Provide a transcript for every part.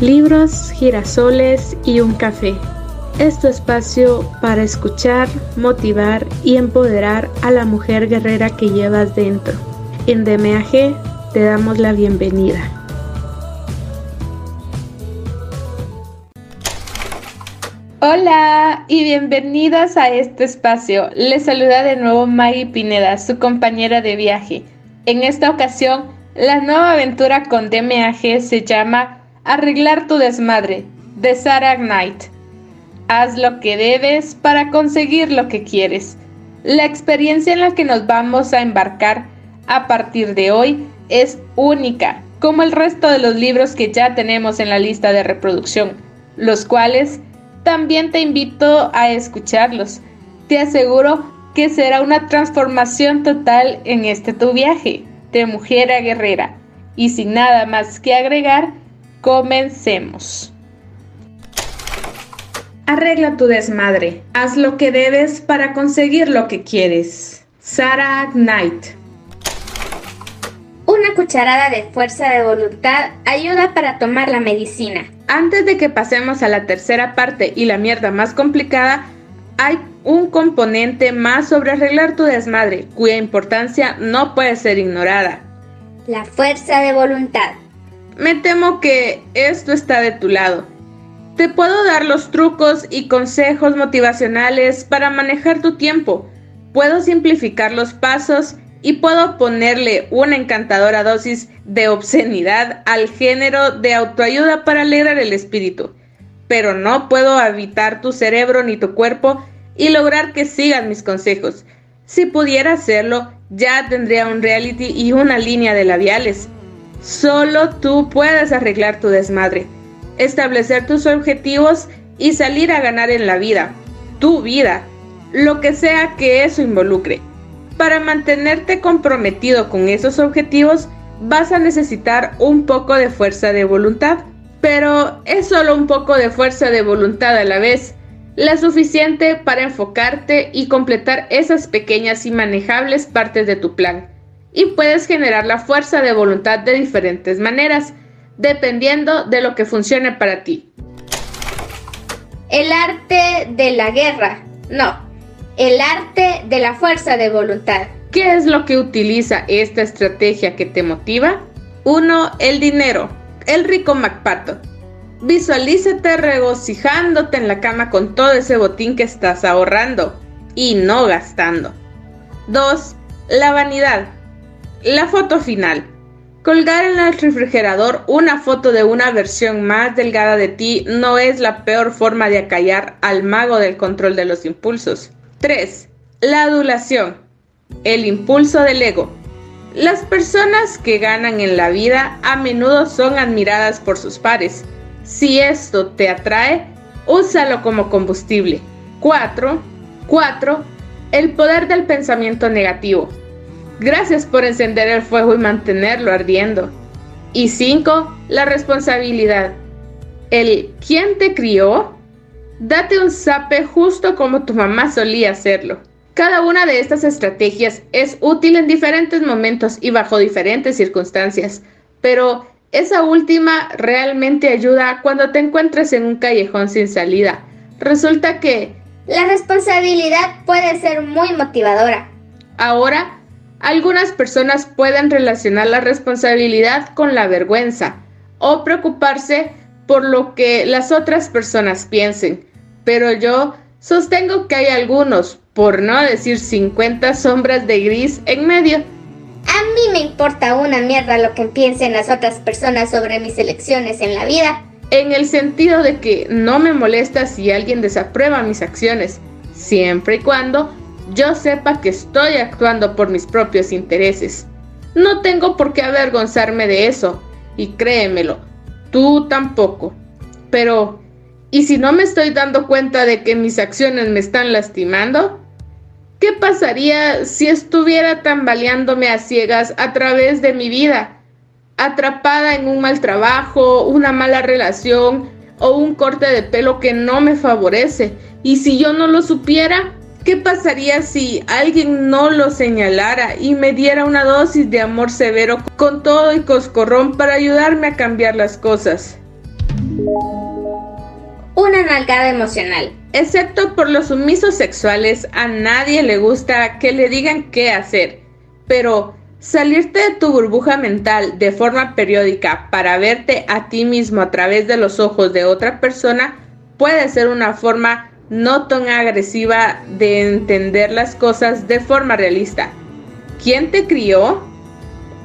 libros, girasoles y un café. Es tu espacio para escuchar, motivar y empoderar a la mujer guerrera que llevas dentro. En DMAG te damos la bienvenida. Hola y bienvenidas a este espacio. Les saluda de nuevo Maggie Pineda, su compañera de viaje. En esta ocasión, la nueva aventura con DMAG se llama Arreglar tu desmadre, de Sarah Knight. Haz lo que debes para conseguir lo que quieres. La experiencia en la que nos vamos a embarcar a partir de hoy es única, como el resto de los libros que ya tenemos en la lista de reproducción, los cuales también te invito a escucharlos. Te aseguro que será una transformación total en este tu viaje de mujer a guerrera. Y sin nada más que agregar, Comencemos. Arregla tu desmadre. Haz lo que debes para conseguir lo que quieres. Sarah Knight. Una cucharada de fuerza de voluntad ayuda para tomar la medicina. Antes de que pasemos a la tercera parte y la mierda más complicada, hay un componente más sobre arreglar tu desmadre, cuya importancia no puede ser ignorada. La fuerza de voluntad. Me temo que esto está de tu lado. Te puedo dar los trucos y consejos motivacionales para manejar tu tiempo. Puedo simplificar los pasos y puedo ponerle una encantadora dosis de obscenidad al género de autoayuda para alegrar el espíritu. Pero no puedo habitar tu cerebro ni tu cuerpo y lograr que sigan mis consejos. Si pudiera hacerlo, ya tendría un reality y una línea de labiales. Solo tú puedes arreglar tu desmadre, establecer tus objetivos y salir a ganar en la vida, tu vida, lo que sea que eso involucre. Para mantenerte comprometido con esos objetivos, vas a necesitar un poco de fuerza de voluntad. Pero es solo un poco de fuerza de voluntad a la vez, la suficiente para enfocarte y completar esas pequeñas y manejables partes de tu plan y puedes generar la fuerza de voluntad de diferentes maneras, dependiendo de lo que funcione para ti. El arte de la guerra. No, el arte de la fuerza de voluntad. ¿Qué es lo que utiliza esta estrategia que te motiva? 1. El dinero. El rico MacPato. Visualízate regocijándote en la cama con todo ese botín que estás ahorrando y no gastando. 2. La vanidad. La foto final. Colgar en el refrigerador una foto de una versión más delgada de ti no es la peor forma de acallar al mago del control de los impulsos. 3. La adulación. El impulso del ego. Las personas que ganan en la vida a menudo son admiradas por sus pares. Si esto te atrae, úsalo como combustible. 4. 4. El poder del pensamiento negativo. Gracias por encender el fuego y mantenerlo ardiendo. Y 5. La responsabilidad. El ¿quién te crió? Date un zape justo como tu mamá solía hacerlo. Cada una de estas estrategias es útil en diferentes momentos y bajo diferentes circunstancias, pero esa última realmente ayuda cuando te encuentres en un callejón sin salida. Resulta que la responsabilidad puede ser muy motivadora. Ahora algunas personas pueden relacionar la responsabilidad con la vergüenza o preocuparse por lo que las otras personas piensen, pero yo sostengo que hay algunos, por no decir 50 sombras de gris en medio. A mí me importa una mierda lo que piensen las otras personas sobre mis elecciones en la vida. En el sentido de que no me molesta si alguien desaprueba mis acciones, siempre y cuando yo sepa que estoy actuando por mis propios intereses. No tengo por qué avergonzarme de eso, y créemelo, tú tampoco. Pero, ¿y si no me estoy dando cuenta de que mis acciones me están lastimando? ¿Qué pasaría si estuviera tambaleándome a ciegas a través de mi vida? Atrapada en un mal trabajo, una mala relación o un corte de pelo que no me favorece. ¿Y si yo no lo supiera? ¿Qué pasaría si alguien no lo señalara y me diera una dosis de amor severo con todo y coscorrón para ayudarme a cambiar las cosas? Una nalgada emocional. Excepto por los sumisos sexuales, a nadie le gusta que le digan qué hacer. Pero salirte de tu burbuja mental de forma periódica para verte a ti mismo a través de los ojos de otra persona puede ser una forma no tan agresiva de entender las cosas de forma realista. ¿Quién te crió?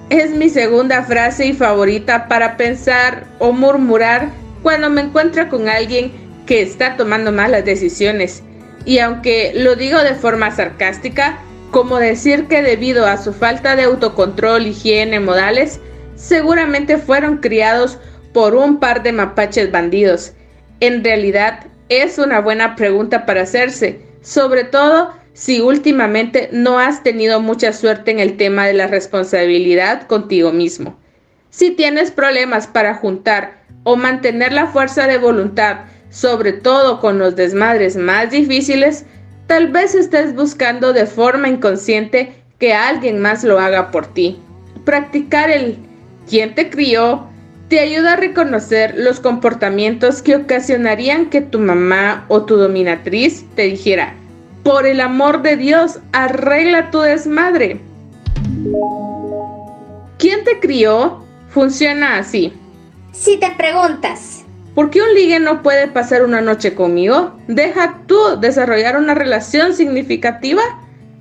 Es mi segunda frase y favorita para pensar o murmurar cuando me encuentro con alguien que está tomando malas decisiones. Y aunque lo digo de forma sarcástica, como decir que debido a su falta de autocontrol, higiene, modales, seguramente fueron criados por un par de mapaches bandidos. En realidad, es una buena pregunta para hacerse, sobre todo si últimamente no has tenido mucha suerte en el tema de la responsabilidad contigo mismo. Si tienes problemas para juntar o mantener la fuerza de voluntad, sobre todo con los desmadres más difíciles, tal vez estés buscando de forma inconsciente que alguien más lo haga por ti. Practicar el ¿quién te crió? Te ayuda a reconocer los comportamientos que ocasionarían que tu mamá o tu dominatriz te dijera, por el amor de Dios, arregla tu desmadre. ¿Quién te crió? Funciona así. Si te preguntas, ¿por qué un ligue no puede pasar una noche conmigo? ¿Deja tú desarrollar una relación significativa?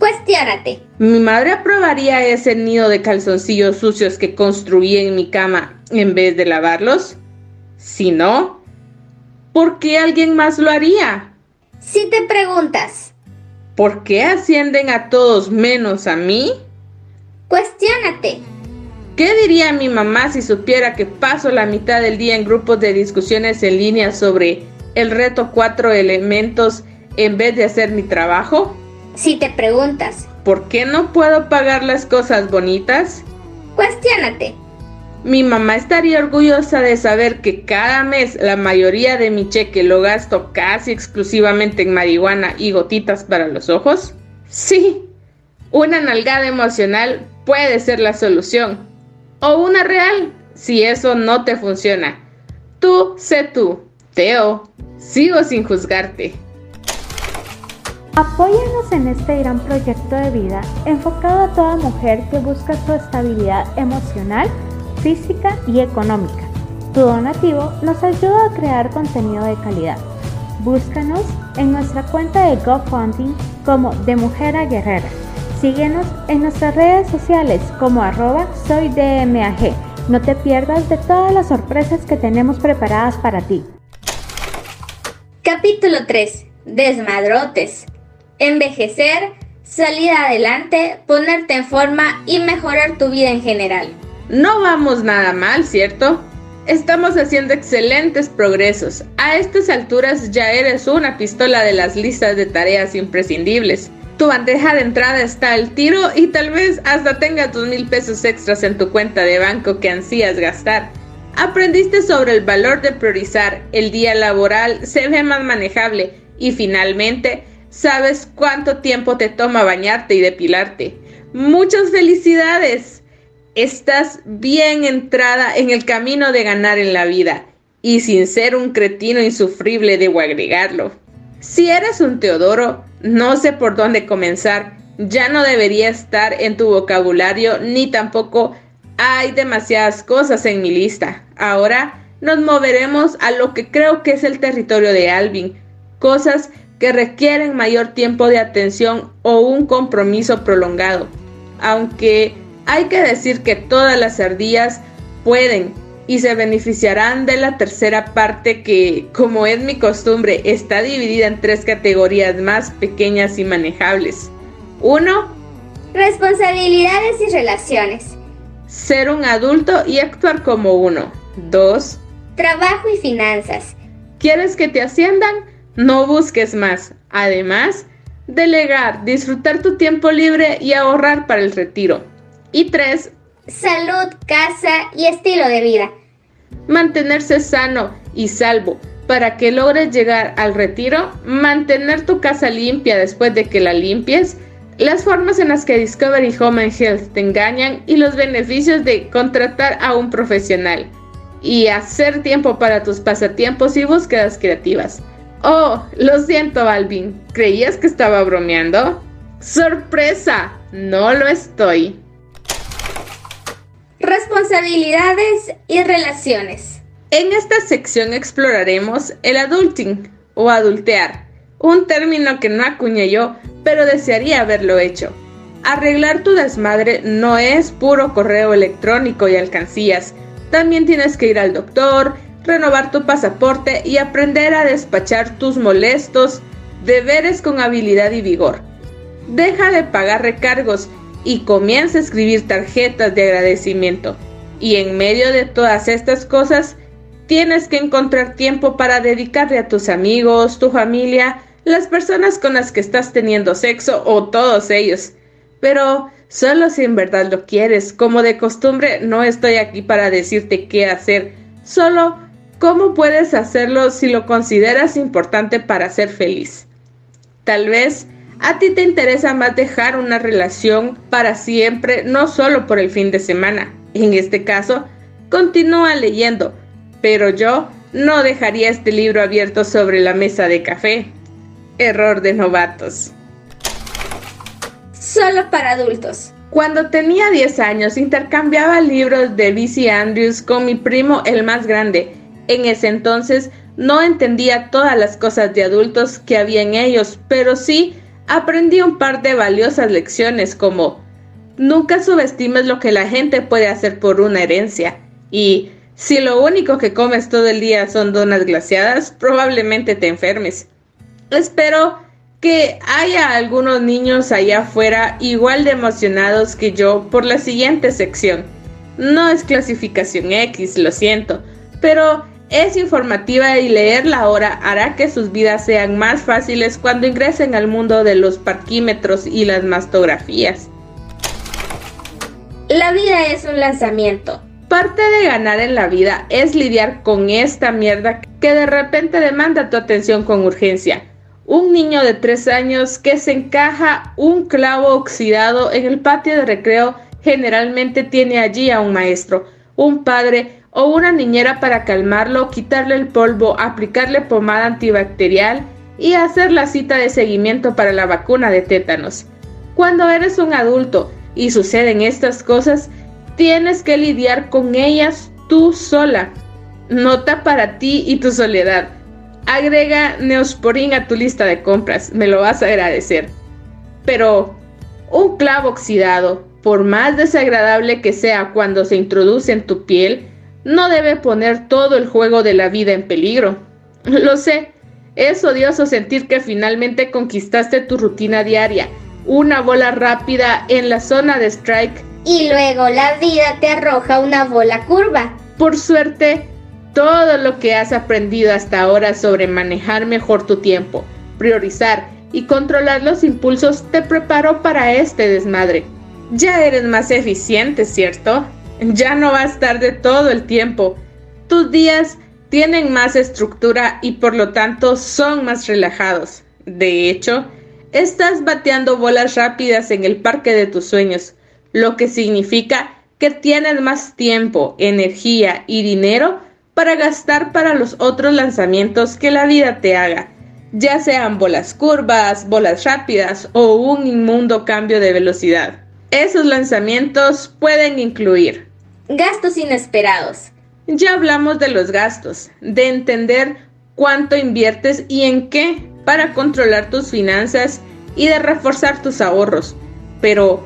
Cuestiónate. ¿Mi madre aprobaría ese nido de calzoncillos sucios que construí en mi cama en vez de lavarlos? Si no, ¿por qué alguien más lo haría? Si te preguntas, ¿por qué ascienden a todos menos a mí? Cuestiónate. ¿Qué diría mi mamá si supiera que paso la mitad del día en grupos de discusiones en línea sobre el reto cuatro elementos en vez de hacer mi trabajo? Si te preguntas, ¿por qué no puedo pagar las cosas bonitas? Cuestiónate. Mi mamá estaría orgullosa de saber que cada mes la mayoría de mi cheque lo gasto casi exclusivamente en marihuana y gotitas para los ojos. Sí, una nalgada emocional puede ser la solución. O una real, si eso no te funciona. Tú sé tú. Teo, sigo sin juzgarte. Apóyanos en este gran proyecto de vida enfocado a toda mujer que busca su estabilidad emocional, física y económica. Tu donativo nos ayuda a crear contenido de calidad. Búscanos en nuestra cuenta de GoFundMe como De Mujer a Guerrera. Síguenos en nuestras redes sociales como arroba soydmag. No te pierdas de todas las sorpresas que tenemos preparadas para ti. Capítulo 3. Desmadrotes envejecer, salir adelante, ponerte en forma y mejorar tu vida en general. No vamos nada mal, ¿cierto? Estamos haciendo excelentes progresos. A estas alturas ya eres una pistola de las listas de tareas imprescindibles. Tu bandeja de entrada está al tiro y tal vez hasta tenga tus mil pesos extras en tu cuenta de banco que ansías gastar. Aprendiste sobre el valor de priorizar, el día laboral se ve más manejable y finalmente sabes cuánto tiempo te toma bañarte y depilarte. Muchas felicidades. Estás bien entrada en el camino de ganar en la vida y sin ser un cretino insufrible debo agregarlo. Si eres un Teodoro, no sé por dónde comenzar. Ya no debería estar en tu vocabulario ni tampoco hay demasiadas cosas en mi lista. Ahora nos moveremos a lo que creo que es el territorio de Alvin. Cosas que requieren mayor tiempo de atención o un compromiso prolongado. Aunque hay que decir que todas las ardillas pueden y se beneficiarán de la tercera parte que, como es mi costumbre, está dividida en tres categorías más pequeñas y manejables. 1. Responsabilidades y relaciones. Ser un adulto y actuar como uno. 2. Trabajo y finanzas. ¿Quieres que te asciendan? No busques más. Además, delegar, disfrutar tu tiempo libre y ahorrar para el retiro. Y 3. Salud, casa y estilo de vida. Mantenerse sano y salvo. Para que logres llegar al retiro, mantener tu casa limpia después de que la limpies, las formas en las que Discovery Home and Health te engañan y los beneficios de contratar a un profesional. y hacer tiempo para tus pasatiempos y búsquedas creativas. Oh, lo siento, Alvin. ¿Creías que estaba bromeando? ¡Sorpresa! No lo estoy. Responsabilidades y relaciones. En esta sección exploraremos el adulting o adultear, un término que no acuñé yo, pero desearía haberlo hecho. Arreglar tu desmadre no es puro correo electrónico y alcancías. También tienes que ir al doctor, renovar tu pasaporte y aprender a despachar tus molestos deberes con habilidad y vigor. Deja de pagar recargos y comienza a escribir tarjetas de agradecimiento. Y en medio de todas estas cosas, tienes que encontrar tiempo para dedicarle a tus amigos, tu familia, las personas con las que estás teniendo sexo o todos ellos. Pero solo si en verdad lo quieres. Como de costumbre, no estoy aquí para decirte qué hacer, solo cómo puedes hacerlo si lo consideras importante para ser feliz. Tal vez a ti te interesa más dejar una relación para siempre, no solo por el fin de semana. En este caso, continúa leyendo, pero yo no dejaría este libro abierto sobre la mesa de café. Error de novatos. Solo para adultos. Cuando tenía 10 años intercambiaba libros de B.C. Andrews con mi primo el más grande. En ese entonces no entendía todas las cosas de adultos que había en ellos, pero sí aprendí un par de valiosas lecciones como nunca subestimes lo que la gente puede hacer por una herencia y si lo único que comes todo el día son donas glaciadas, probablemente te enfermes. Espero que haya algunos niños allá afuera igual de emocionados que yo por la siguiente sección. No es clasificación X, lo siento, pero es informativa y leerla ahora hará que sus vidas sean más fáciles cuando ingresen al mundo de los parquímetros y las mastografías. La vida es un lanzamiento. Parte de ganar en la vida es lidiar con esta mierda que de repente demanda tu atención con urgencia. Un niño de 3 años que se encaja un clavo oxidado en el patio de recreo generalmente tiene allí a un maestro, un padre o una niñera para calmarlo, quitarle el polvo, aplicarle pomada antibacterial y hacer la cita de seguimiento para la vacuna de tétanos. Cuando eres un adulto y suceden estas cosas, tienes que lidiar con ellas tú sola. Nota para ti y tu soledad. Agrega Neosporin a tu lista de compras, me lo vas a agradecer. Pero un clavo oxidado, por más desagradable que sea cuando se introduce en tu piel, no debe poner todo el juego de la vida en peligro. Lo sé, es odioso sentir que finalmente conquistaste tu rutina diaria, una bola rápida en la zona de strike. Y luego la vida te arroja una bola curva. Por suerte, todo lo que has aprendido hasta ahora sobre manejar mejor tu tiempo, priorizar y controlar los impulsos te preparó para este desmadre. Ya eres más eficiente, ¿cierto? Ya no vas tarde todo el tiempo. Tus días tienen más estructura y por lo tanto son más relajados. De hecho, estás bateando bolas rápidas en el parque de tus sueños, lo que significa que tienes más tiempo, energía y dinero para gastar para los otros lanzamientos que la vida te haga, ya sean bolas curvas, bolas rápidas o un inmundo cambio de velocidad. Esos lanzamientos pueden incluir gastos inesperados. Ya hablamos de los gastos, de entender cuánto inviertes y en qué para controlar tus finanzas y de reforzar tus ahorros. Pero,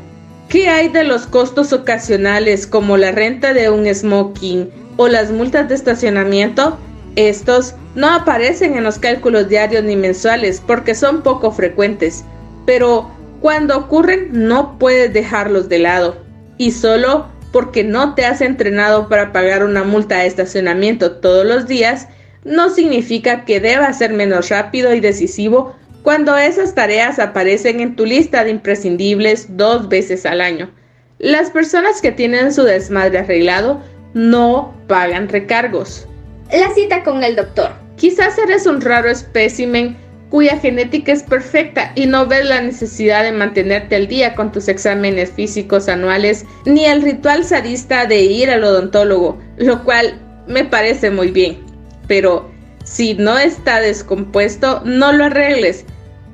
¿qué hay de los costos ocasionales como la renta de un smoking o las multas de estacionamiento? Estos no aparecen en los cálculos diarios ni mensuales porque son poco frecuentes, pero cuando ocurren no puedes dejarlos de lado y solo porque no te has entrenado para pagar una multa de estacionamiento todos los días, no significa que debas ser menos rápido y decisivo cuando esas tareas aparecen en tu lista de imprescindibles dos veces al año. Las personas que tienen su desmadre arreglado no pagan recargos. La cita con el doctor. Quizás eres un raro espécimen cuya genética es perfecta y no ves la necesidad de mantenerte al día con tus exámenes físicos anuales ni el ritual sadista de ir al odontólogo, lo cual me parece muy bien, pero si no está descompuesto, no lo arregles.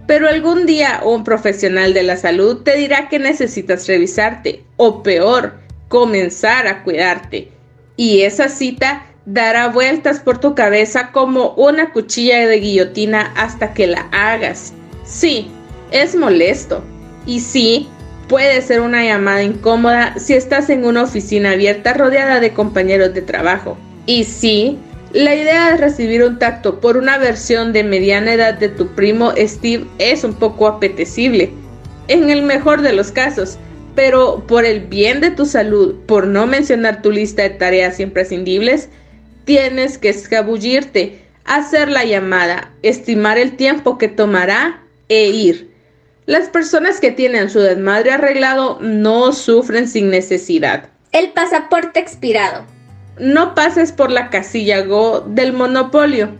Pero algún día un profesional de la salud te dirá que necesitas revisarte o peor, comenzar a cuidarte. Y esa cita dará vueltas por tu cabeza como una cuchilla de guillotina hasta que la hagas. Sí, es molesto. Y sí, puede ser una llamada incómoda si estás en una oficina abierta rodeada de compañeros de trabajo. Y sí, la idea de recibir un tacto por una versión de mediana edad de tu primo Steve es un poco apetecible, en el mejor de los casos, pero por el bien de tu salud, por no mencionar tu lista de tareas imprescindibles, tienes que escabullirte, hacer la llamada, estimar el tiempo que tomará e ir. Las personas que tienen su desmadre arreglado no sufren sin necesidad. El pasaporte expirado. No pases por la casilla Go del monopolio.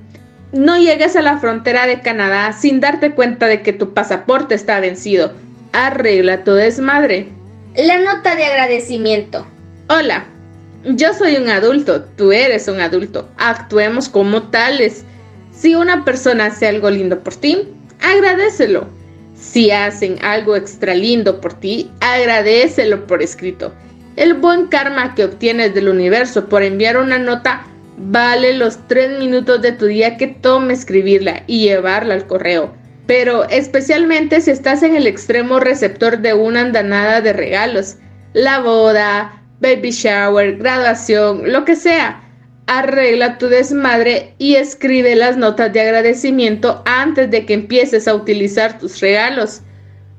No llegues a la frontera de Canadá sin darte cuenta de que tu pasaporte está vencido. Arregla tu desmadre. La nota de agradecimiento. Hola, yo soy un adulto, tú eres un adulto. Actuemos como tales. Si una persona hace algo lindo por ti, agradecelo. Si hacen algo extra lindo por ti, agradecelo por escrito. El buen karma que obtienes del universo por enviar una nota vale los tres minutos de tu día que tome escribirla y llevarla al correo. Pero especialmente si estás en el extremo receptor de una andanada de regalos, la boda, baby shower, graduación, lo que sea. Arregla tu desmadre y escribe las notas de agradecimiento antes de que empieces a utilizar tus regalos.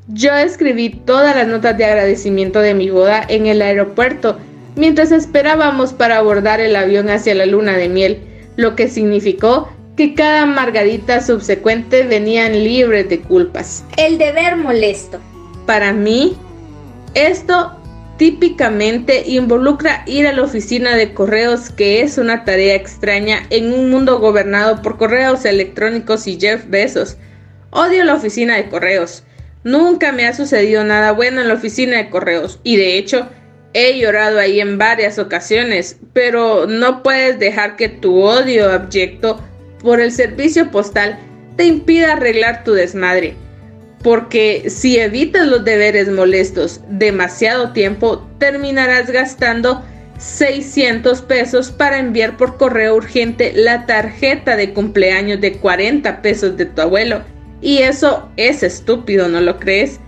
Yo escribí todas las notas de agradecimiento de mi boda en el aeropuerto mientras esperábamos para abordar el avión hacia la luna de miel, lo que significó que cada margarita subsecuente venían libres de culpas. El deber molesto. Para mí, esto típicamente involucra ir a la oficina de correos, que es una tarea extraña en un mundo gobernado por correos electrónicos y Jeff Bezos. Odio la oficina de correos. Nunca me ha sucedido nada bueno en la oficina de correos y de hecho he llorado ahí en varias ocasiones, pero no puedes dejar que tu odio abyecto por el servicio postal te impida arreglar tu desmadre. Porque si evitas los deberes molestos demasiado tiempo, terminarás gastando 600 pesos para enviar por correo urgente la tarjeta de cumpleaños de 40 pesos de tu abuelo y eso es estúpido, ¿no lo crees?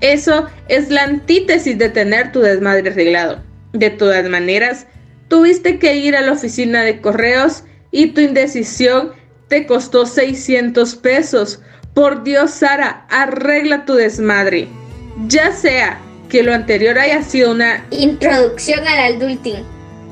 Eso es la antítesis de tener tu desmadre arreglado. De todas maneras, tuviste que ir a la oficina de correos y tu indecisión te costó 600 pesos. Por Dios, Sara, arregla tu desmadre. Ya sea que lo anterior haya sido una introducción al adulting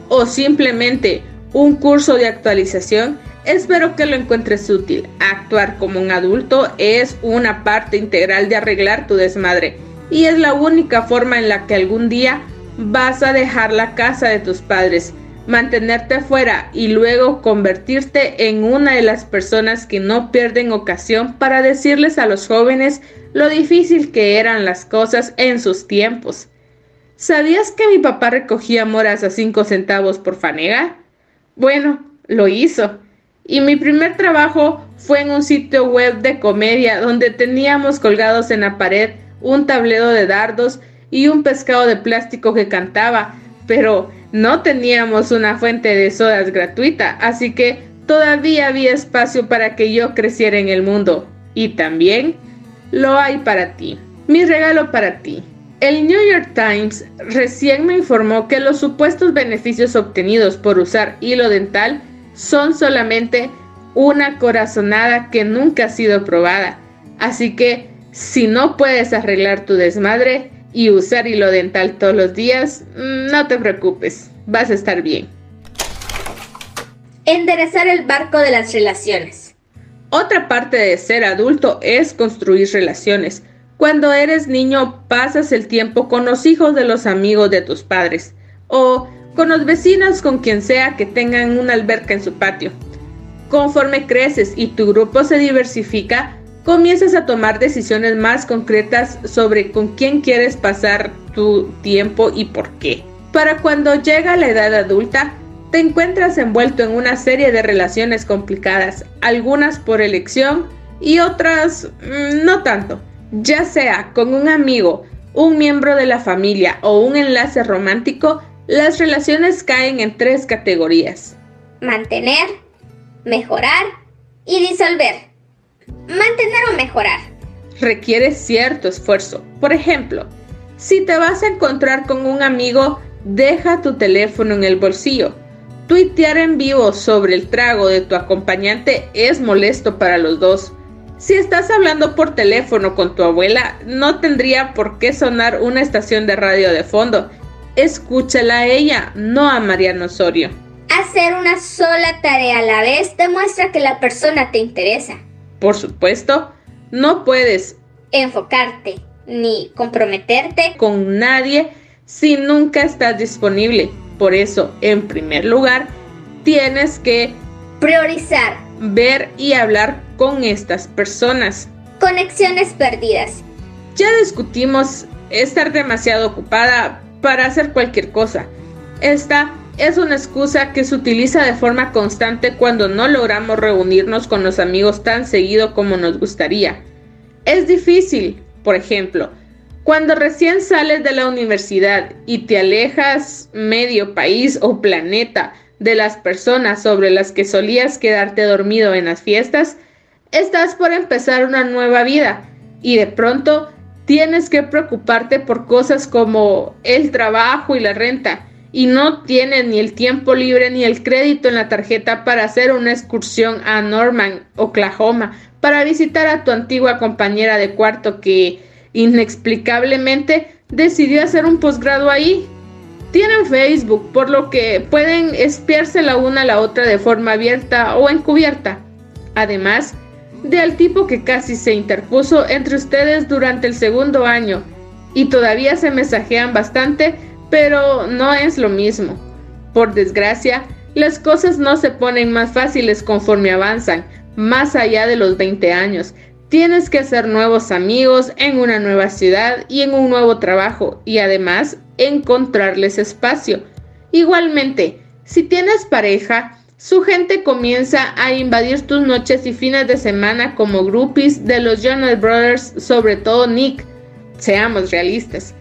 o simplemente un curso de actualización, Espero que lo encuentres útil. Actuar como un adulto es una parte integral de arreglar tu desmadre y es la única forma en la que algún día vas a dejar la casa de tus padres, mantenerte afuera y luego convertirte en una de las personas que no pierden ocasión para decirles a los jóvenes lo difícil que eran las cosas en sus tiempos. ¿Sabías que mi papá recogía moras a 5 centavos por fanega? Bueno, lo hizo y mi primer trabajo fue en un sitio web de comedia donde teníamos colgados en la pared un tablero de dardos y un pescado de plástico que cantaba, pero no teníamos una fuente de sodas gratuita, así que todavía había espacio para que yo creciera en el mundo. Y también lo hay para ti. Mi regalo para ti. El New York Times recién me informó que los supuestos beneficios obtenidos por usar hilo dental son solamente una corazonada que nunca ha sido probada. Así que si no puedes arreglar tu desmadre y usar hilo dental todos los días, mm, no te preocupes, vas a estar bien. Enderezar el barco de las relaciones. Otra parte de ser adulto es construir relaciones. Cuando eres niño pasas el tiempo con los hijos de los amigos de tus padres o con los vecinos, con quien sea que tengan una alberca en su patio. Conforme creces y tu grupo se diversifica, comienzas a tomar decisiones más concretas sobre con quién quieres pasar tu tiempo y por qué. Para cuando llega la edad adulta, te encuentras envuelto en una serie de relaciones complicadas, algunas por elección y otras mm, no tanto, ya sea con un amigo, un miembro de la familia o un enlace romántico, las relaciones caen en tres categorías. Mantener, mejorar y disolver. Mantener o mejorar. Requiere cierto esfuerzo. Por ejemplo, si te vas a encontrar con un amigo, deja tu teléfono en el bolsillo. Tuitear en vivo sobre el trago de tu acompañante es molesto para los dos. Si estás hablando por teléfono con tu abuela, no tendría por qué sonar una estación de radio de fondo. Escúchala a ella, no a Mariano Osorio. Hacer una sola tarea a la vez demuestra que la persona te interesa. Por supuesto, no puedes enfocarte ni comprometerte con nadie si nunca estás disponible. Por eso, en primer lugar, tienes que priorizar, ver y hablar con estas personas. Conexiones perdidas. Ya discutimos estar demasiado ocupada para hacer cualquier cosa. Esta es una excusa que se utiliza de forma constante cuando no logramos reunirnos con los amigos tan seguido como nos gustaría. Es difícil, por ejemplo, cuando recién sales de la universidad y te alejas medio país o planeta de las personas sobre las que solías quedarte dormido en las fiestas, estás por empezar una nueva vida y de pronto tienes que preocuparte por cosas como el trabajo y la renta y no tienes ni el tiempo libre ni el crédito en la tarjeta para hacer una excursión a Norman, Oklahoma, para visitar a tu antigua compañera de cuarto que inexplicablemente decidió hacer un posgrado ahí. Tienen Facebook, por lo que pueden espiarse la una a la otra de forma abierta o encubierta. Además, de al tipo que casi se interpuso entre ustedes durante el segundo año y todavía se mensajean bastante, pero no es lo mismo. Por desgracia, las cosas no se ponen más fáciles conforme avanzan, más allá de los 20 años. Tienes que hacer nuevos amigos en una nueva ciudad y en un nuevo trabajo y además encontrarles espacio. Igualmente, si tienes pareja, su gente comienza a invadir tus noches y fines de semana como groupies de los Jonas Brothers, sobre todo Nick. Seamos realistas.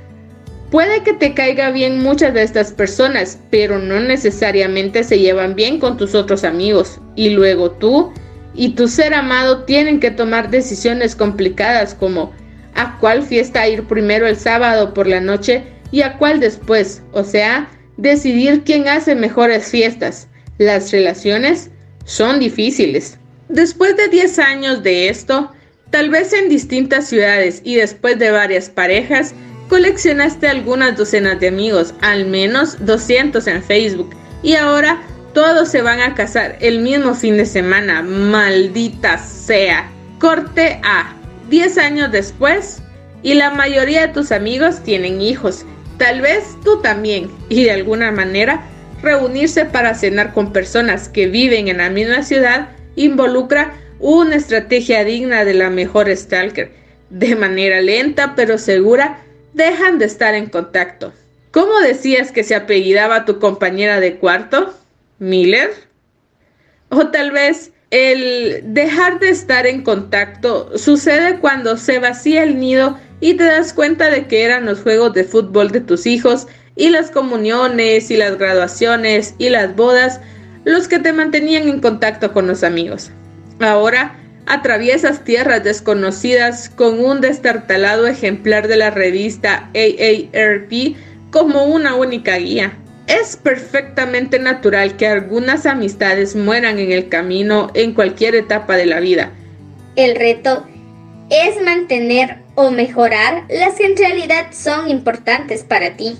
Puede que te caiga bien muchas de estas personas, pero no necesariamente se llevan bien con tus otros amigos. Y luego tú y tu ser amado tienen que tomar decisiones complicadas como a cuál fiesta ir primero el sábado por la noche y a cuál después, o sea, decidir quién hace mejores fiestas. Las relaciones son difíciles. Después de 10 años de esto, tal vez en distintas ciudades y después de varias parejas, coleccionaste algunas docenas de amigos, al menos 200 en Facebook, y ahora todos se van a casar el mismo fin de semana, maldita sea. Corte A. 10 años después, y la mayoría de tus amigos tienen hijos, tal vez tú también, y de alguna manera reunirse para cenar con personas que viven en la misma ciudad involucra una estrategia digna de la mejor stalker. De manera lenta pero segura, dejan de estar en contacto. ¿Cómo decías que se apellidaba tu compañera de cuarto? ¿Miller? O tal vez el dejar de estar en contacto sucede cuando se vacía el nido y te das cuenta de que eran los juegos de fútbol de tus hijos y las comuniones y las graduaciones y las bodas los que te mantenían en contacto con los amigos. Ahora atraviesas tierras desconocidas con un destartalado ejemplar de la revista AARP como una única guía. Es perfectamente natural que algunas amistades mueran en el camino en cualquier etapa de la vida. El reto es mantener o mejorar las que en realidad son importantes para ti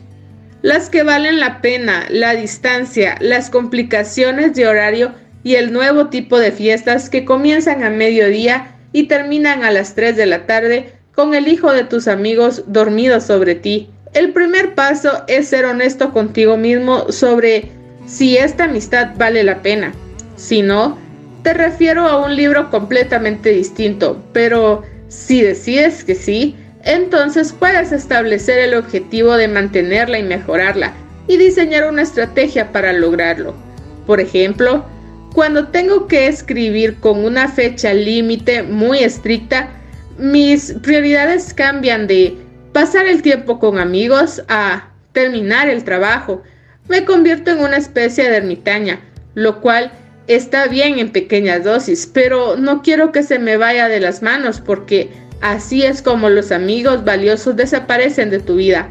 las que valen la pena, la distancia, las complicaciones de horario y el nuevo tipo de fiestas que comienzan a mediodía y terminan a las 3 de la tarde con el hijo de tus amigos dormido sobre ti. El primer paso es ser honesto contigo mismo sobre si esta amistad vale la pena. Si no, te refiero a un libro completamente distinto, pero si decides que sí, entonces puedes establecer el objetivo de mantenerla y mejorarla y diseñar una estrategia para lograrlo. Por ejemplo, cuando tengo que escribir con una fecha límite muy estricta, mis prioridades cambian de pasar el tiempo con amigos a terminar el trabajo. Me convierto en una especie de ermitaña, lo cual está bien en pequeñas dosis, pero no quiero que se me vaya de las manos porque así es como los amigos valiosos desaparecen de tu vida.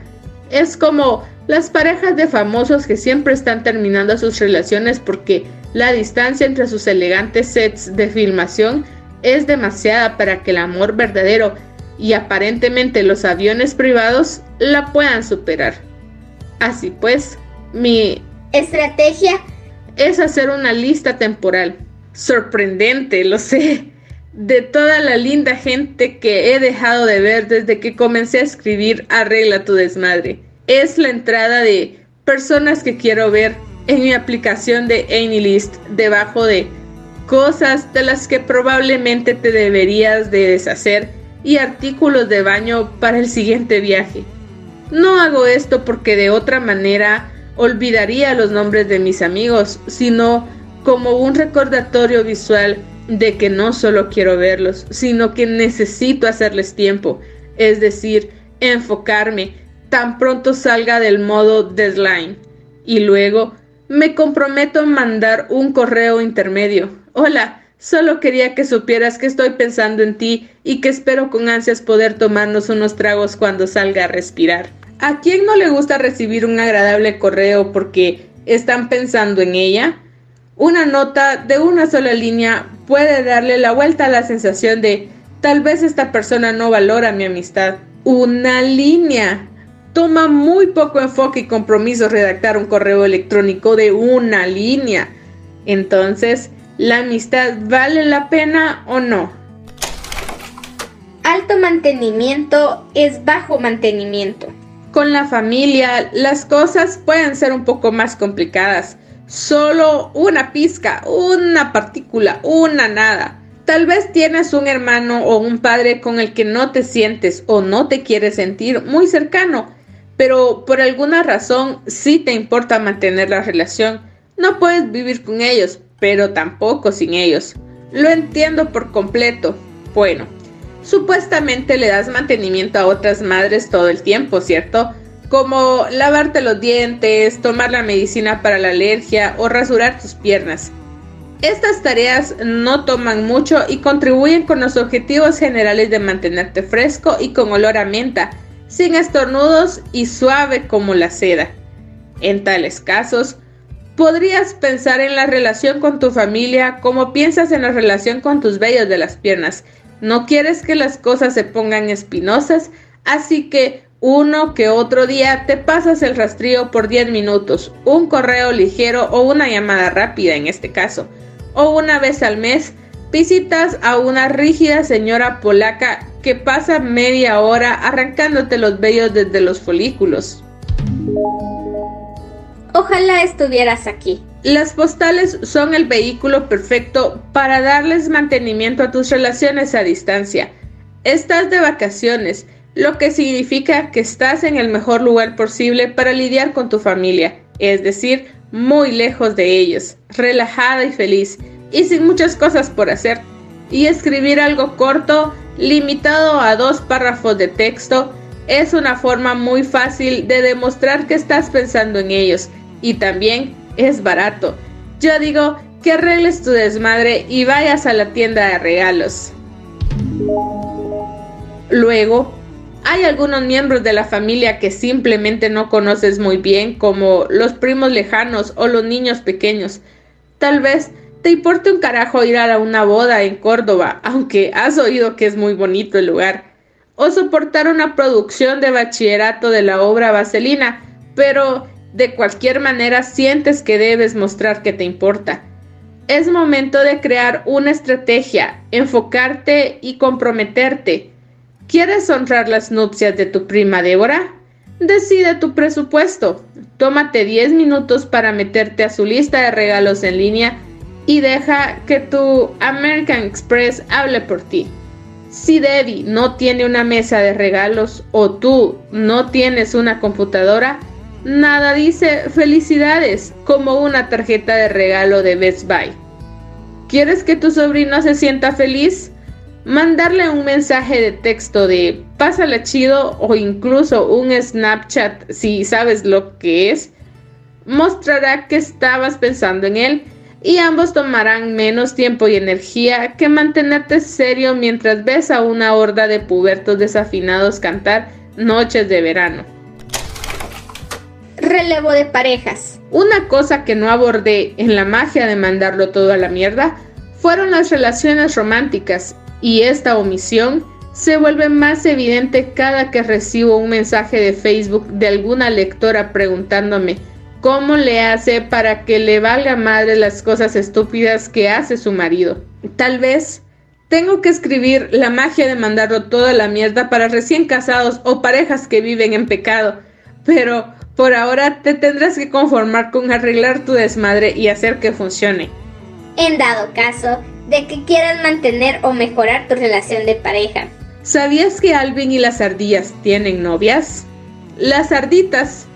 Es como las parejas de famosos que siempre están terminando sus relaciones porque la distancia entre sus elegantes sets de filmación es demasiada para que el amor verdadero y aparentemente los aviones privados la puedan superar. Así pues, mi estrategia es hacer una lista temporal. Sorprendente, lo sé, de toda la linda gente que he dejado de ver desde que comencé a escribir Arregla tu desmadre. Es la entrada de personas que quiero ver en mi aplicación de AnyList debajo de cosas de las que probablemente te deberías de deshacer y artículos de baño para el siguiente viaje. No hago esto porque de otra manera olvidaría los nombres de mis amigos, sino como un recordatorio visual de que no solo quiero verlos, sino que necesito hacerles tiempo, es decir, enfocarme tan pronto salga del modo deadline. Y luego me comprometo a mandar un correo intermedio. Hola, solo quería que supieras que estoy pensando en ti y que espero con ansias poder tomarnos unos tragos cuando salga a respirar. ¿A quién no le gusta recibir un agradable correo porque están pensando en ella? Una nota de una sola línea puede darle la vuelta a la sensación de tal vez esta persona no valora mi amistad. Una línea. Toma muy poco enfoque y compromiso redactar un correo electrónico de una línea. Entonces, ¿la amistad vale la pena o no? Alto mantenimiento es bajo mantenimiento. Con la familia, las cosas pueden ser un poco más complicadas. Solo una pizca, una partícula, una nada. Tal vez tienes un hermano o un padre con el que no te sientes o no te quieres sentir muy cercano pero por alguna razón sí te importa mantener la relación. No puedes vivir con ellos, pero tampoco sin ellos. Lo entiendo por completo. Bueno, supuestamente le das mantenimiento a otras madres todo el tiempo, ¿cierto? Como lavarte los dientes, tomar la medicina para la alergia o rasurar tus piernas. Estas tareas no toman mucho y contribuyen con los objetivos generales de mantenerte fresco y con olor a menta, sin estornudos y suave como la seda. En tales casos, podrías pensar en la relación con tu familia como piensas en la relación con tus vellos de las piernas. No quieres que las cosas se pongan espinosas, así que uno que otro día te pasas el rastrillo por 10 minutos, un correo ligero o una llamada rápida en este caso, o una vez al mes visitas a una rígida señora polaca que pasa media hora arrancándote los vellos desde los folículos. Ojalá estuvieras aquí. Las postales son el vehículo perfecto para darles mantenimiento a tus relaciones a distancia. Estás de vacaciones, lo que significa que estás en el mejor lugar posible para lidiar con tu familia, es decir, muy lejos de ellos, relajada y feliz, y sin muchas cosas por hacer. Y escribir algo corto limitado a dos párrafos de texto, es una forma muy fácil de demostrar que estás pensando en ellos y también es barato. Yo digo que arregles tu desmadre y vayas a la tienda de regalos. Luego, hay algunos miembros de la familia que simplemente no conoces muy bien, como los primos lejanos o los niños pequeños. Tal vez te importa un carajo ir a una boda en Córdoba, aunque has oído que es muy bonito el lugar, o soportar una producción de bachillerato de la obra Vaselina, pero de cualquier manera sientes que debes mostrar que te importa. Es momento de crear una estrategia, enfocarte y comprometerte. ¿Quieres honrar las nupcias de tu prima Débora? Decide tu presupuesto. Tómate 10 minutos para meterte a su lista de regalos en línea y deja que tu American Express hable por ti. Si Debbie no tiene una mesa de regalos o tú no tienes una computadora, Nada dice felicidades como una tarjeta de regalo de Best Buy. ¿Quieres que tu sobrino se sienta feliz? Mandarle un mensaje de texto de pásale chido o incluso un Snapchat si sabes lo que es, mostrará que estabas pensando en él y ambos tomarán menos tiempo y energía que mantenerte serio mientras ves a una horda de pubertos desafinados cantar noches de verano. Relevo de parejas. Una cosa que no abordé en la magia de mandarlo todo a la mierda fueron las relaciones románticas y esta omisión se vuelve más evidente cada que recibo un mensaje de Facebook de alguna lectora preguntándome cómo le hace para que le valga madre las cosas estúpidas que hace su marido. Tal vez tengo que escribir la magia de mandarlo toda la mierda para recién casados o parejas que viven en pecado, pero por ahora te tendrás que conformar con arreglar tu desmadre y hacer que funcione. En dado caso de que quieras mantener o mejorar tu relación de pareja. ¿Sabías que Alvin y las ardillas tienen novias? Las arditas.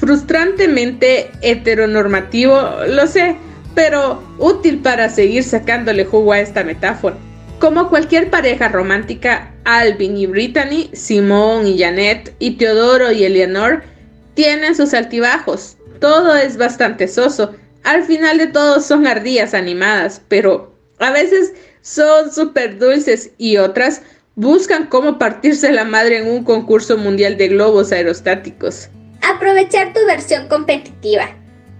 Frustrantemente heteronormativo, lo sé, pero útil para seguir sacándole jugo a esta metáfora. Como cualquier pareja romántica, Alvin y Brittany, Simón y Janet, y Teodoro y Eleanor tienen sus altibajos. Todo es bastante soso. Al final de todo son ardillas animadas, pero a veces son súper dulces y otras buscan cómo partirse la madre en un concurso mundial de globos aerostáticos. Aprovechar tu versión competitiva.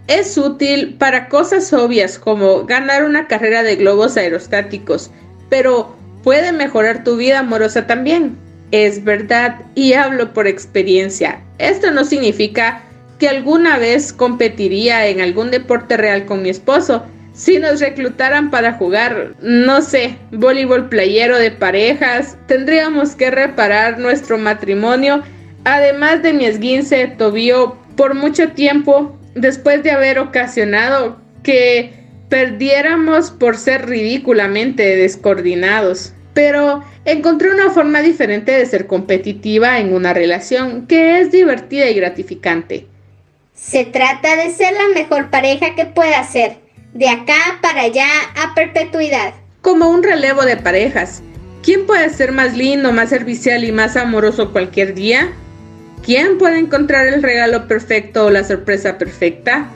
Es útil para cosas obvias como ganar una carrera de globos aerostáticos, pero puede mejorar tu vida amorosa también. Es verdad y hablo por experiencia. Esto no significa que alguna vez competiría en algún deporte real con mi esposo. Si nos reclutaran para jugar, no sé, voleibol playero de parejas, tendríamos que reparar nuestro matrimonio, además de mi esguince tobillo por mucho tiempo, después de haber ocasionado que perdiéramos por ser ridículamente descoordinados pero encontré una forma diferente de ser competitiva en una relación que es divertida y gratificante. Se trata de ser la mejor pareja que pueda ser, de acá para allá a perpetuidad. Como un relevo de parejas. ¿Quién puede ser más lindo, más servicial y más amoroso cualquier día? ¿Quién puede encontrar el regalo perfecto o la sorpresa perfecta?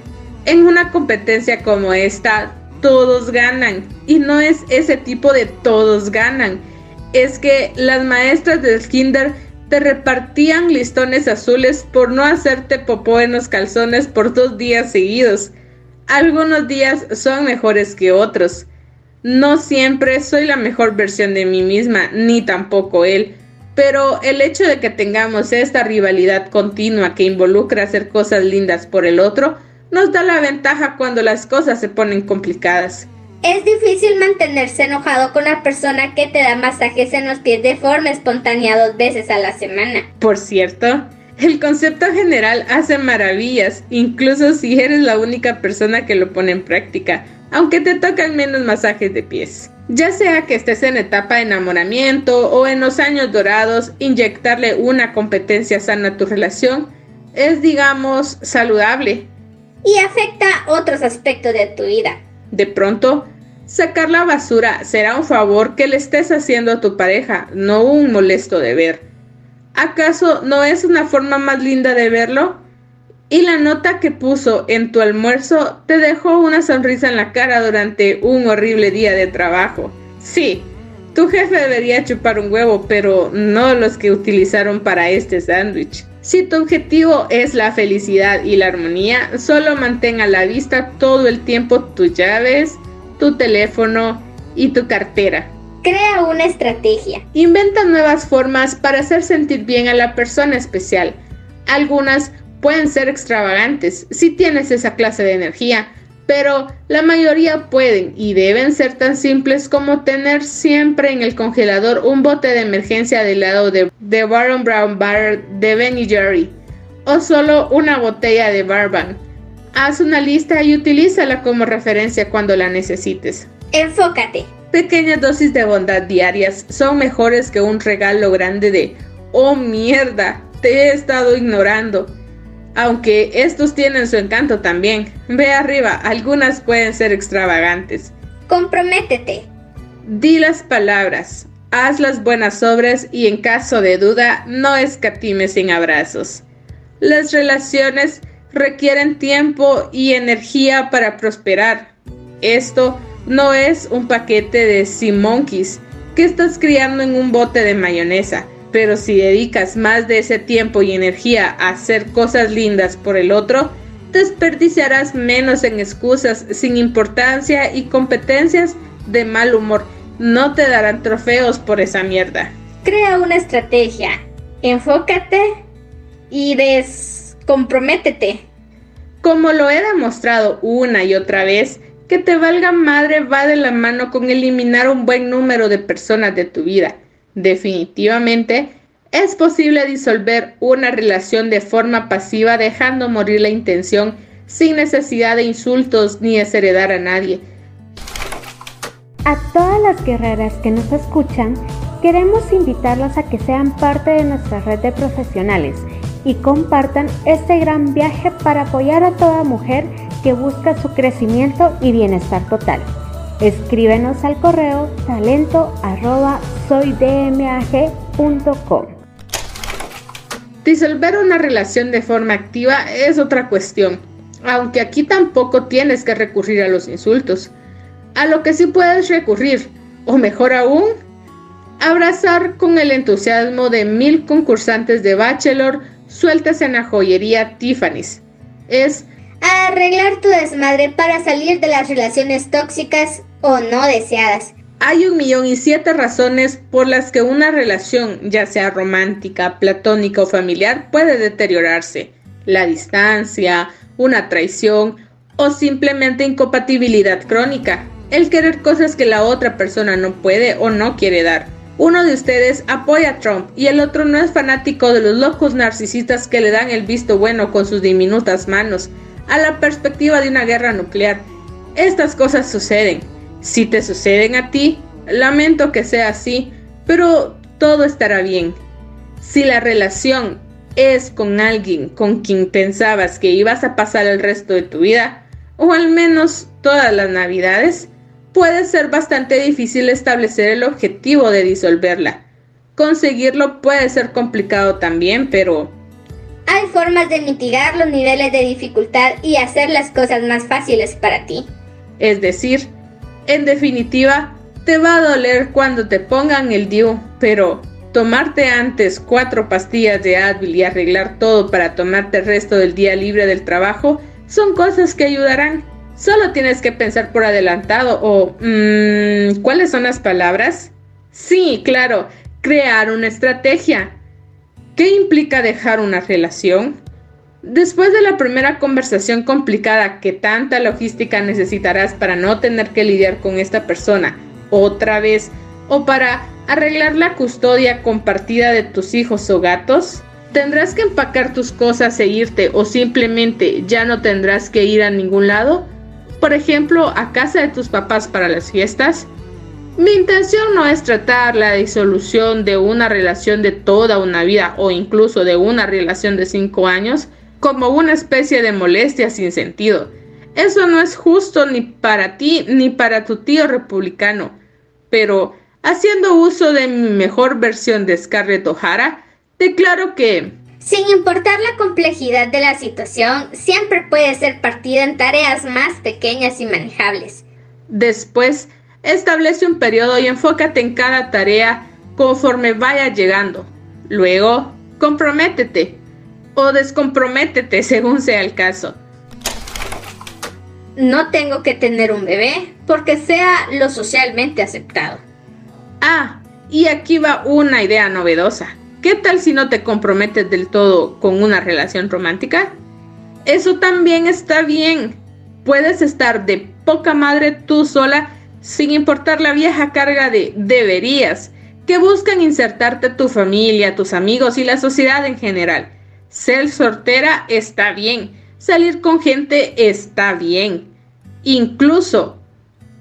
En una competencia como esta, todos ganan. Y no es ese tipo de todos ganan. Es que las maestras del kinder te repartían listones azules por no hacerte popó en los calzones por dos días seguidos. Algunos días son mejores que otros. No siempre soy la mejor versión de mí misma, ni tampoco él. Pero el hecho de que tengamos esta rivalidad continua que involucra hacer cosas lindas por el otro, nos da la ventaja cuando las cosas se ponen complicadas. Es difícil mantenerse enojado con una persona que te da masajes en los pies de forma espontánea dos veces a la semana. Por cierto, el concepto general hace maravillas, incluso si eres la única persona que lo pone en práctica, aunque te tocan menos masajes de pies. Ya sea que estés en etapa de enamoramiento o en los años dorados, inyectarle una competencia sana a tu relación es, digamos, saludable y afecta otros aspectos de tu vida. De pronto, sacar la basura será un favor que le estés haciendo a tu pareja, no un molesto deber. ¿Acaso no es una forma más linda de verlo? Y la nota que puso en tu almuerzo te dejó una sonrisa en la cara durante un horrible día de trabajo. Sí, tu jefe debería chupar un huevo, pero no los que utilizaron para este sándwich. Si tu objetivo es la felicidad y la armonía, solo mantén a la vista todo el tiempo tus llaves, tu teléfono y tu cartera. Crea una estrategia. Inventa nuevas formas para hacer sentir bien a la persona especial. Algunas pueden ser extravagantes si tienes esa clase de energía, pero la mayoría pueden y deben ser tan simples como tener siempre en el congelador un bote de emergencia de helado de, de Baron Brown Butter de Ben Jerry o solo una botella de Bourbon. Haz una lista y utilízala como referencia cuando la necesites. Enfócate. Pequeñas dosis de bondad diarias son mejores que un regalo grande de oh mierda, te he estado ignorando aunque estos tienen su encanto también. Ve arriba, algunas pueden ser extravagantes. Comprométete. Di las palabras, haz las buenas obras y en caso de duda, no escatimes sin abrazos. Las relaciones requieren tiempo y energía para prosperar. Esto no es un paquete de Simonkeys que estás criando en un bote de mayonesa, pero si dedicas más de ese tiempo y energía a hacer cosas lindas por el otro, desperdiciarás menos en excusas sin importancia y competencias de mal humor. No te darán trofeos por esa mierda. Crea una estrategia, enfócate y descomprométete. Como lo he demostrado una y otra vez, que te valga madre va de la mano con eliminar un buen número de personas de tu vida. Definitivamente, es posible disolver una relación de forma pasiva dejando morir la intención sin necesidad de insultos ni desheredar a nadie. A todas las guerreras que nos escuchan, queremos invitarlas a que sean parte de nuestra red de profesionales y compartan este gran viaje para apoyar a toda mujer que busca su crecimiento y bienestar total. Escríbenos al correo talento Disolver una relación de forma activa es otra cuestión, aunque aquí tampoco tienes que recurrir a los insultos. A lo que sí puedes recurrir, o mejor aún, abrazar con el entusiasmo de mil concursantes de Bachelor sueltas en la joyería Tiffany's. Es arreglar tu desmadre para salir de las relaciones tóxicas o no deseadas. Hay un millón y siete razones por las que una relación, ya sea romántica, platónica o familiar, puede deteriorarse. La distancia, una traición o simplemente incompatibilidad crónica. El querer cosas que la otra persona no puede o no quiere dar. Uno de ustedes apoya a Trump y el otro no es fanático de los locos narcisistas que le dan el visto bueno con sus diminutas manos a la perspectiva de una guerra nuclear. Estas cosas suceden. Si te suceden a ti, lamento que sea así, pero todo estará bien. Si la relación es con alguien con quien pensabas que ibas a pasar el resto de tu vida, o al menos todas las navidades, puede ser bastante difícil establecer el objetivo de disolverla. Conseguirlo puede ser complicado también, pero... Hay formas de mitigar los niveles de dificultad y hacer las cosas más fáciles para ti. Es decir, en definitiva, te va a doler cuando te pongan el DIU, pero tomarte antes cuatro pastillas de Advil y arreglar todo para tomarte el resto del día libre del trabajo son cosas que ayudarán. Solo tienes que pensar por adelantado o... Mmm, ¿Cuáles son las palabras? Sí, claro, crear una estrategia. ¿Qué implica dejar una relación? Después de la primera conversación complicada que tanta logística necesitarás para no tener que lidiar con esta persona otra vez o para arreglar la custodia compartida de tus hijos o gatos, tendrás que empacar tus cosas e irte o simplemente ya no tendrás que ir a ningún lado por ejemplo, a casa de tus papás para las fiestas? Mi intención no es tratar la disolución de una relación de toda una vida o incluso de una relación de cinco años como una especie de molestia sin sentido. Eso no es justo ni para ti ni para tu tío republicano. Pero, haciendo uso de mi mejor versión de Scarlett O'Hara, declaro que sin importar la complejidad de la situación, siempre puede ser partida en tareas más pequeñas y manejables. Después, establece un periodo y enfócate en cada tarea conforme vaya llegando. Luego, comprométete o descomprométete según sea el caso. No tengo que tener un bebé porque sea lo socialmente aceptado. Ah, y aquí va una idea novedosa. ¿Qué tal si no te comprometes del todo con una relación romántica? Eso también está bien. Puedes estar de poca madre tú sola sin importar la vieja carga de deberías que buscan insertarte tu familia, tus amigos y la sociedad en general. Ser soltera está bien. Salir con gente está bien. Incluso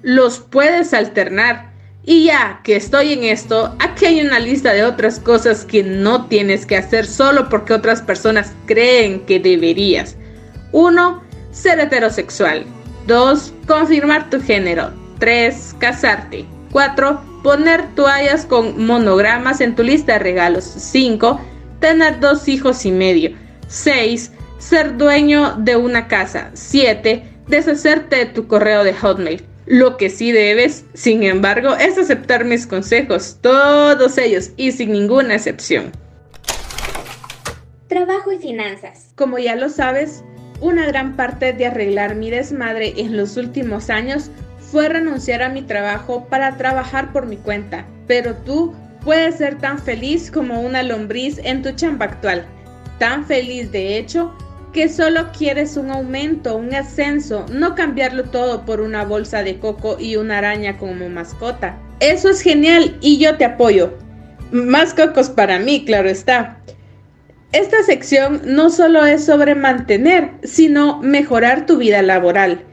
los puedes alternar Y ya que estoy en esto, aquí hay una lista de otras cosas que no tienes que hacer solo porque otras personas creen que deberías. 1. Ser heterosexual. 2. Confirmar tu género. 3. Casarte. 4. Poner toallas con monogramas en tu lista de regalos. 5. Tener dos hijos y medio. 6. Ser dueño de una casa. 7. Deshacerte de tu correo de Hotmail. Lo que sí debes, sin embargo, es aceptar mis consejos, todos ellos y sin ninguna excepción. Trabajo y finanzas. Como ya lo sabes, una gran parte de arreglar mi desmadre en los últimos años fue renunciar a mi trabajo para trabajar por mi cuenta. Pero tú puedes ser tan feliz como una lombriz en tu chamba actual. Tan feliz de hecho que solo quieres un aumento, un ascenso, no cambiarlo todo por una bolsa de coco y una araña como mascota. Eso es genial y yo te apoyo. Más cocos para mí, claro está. Esta sección no solo es sobre mantener, sino mejorar tu vida laboral.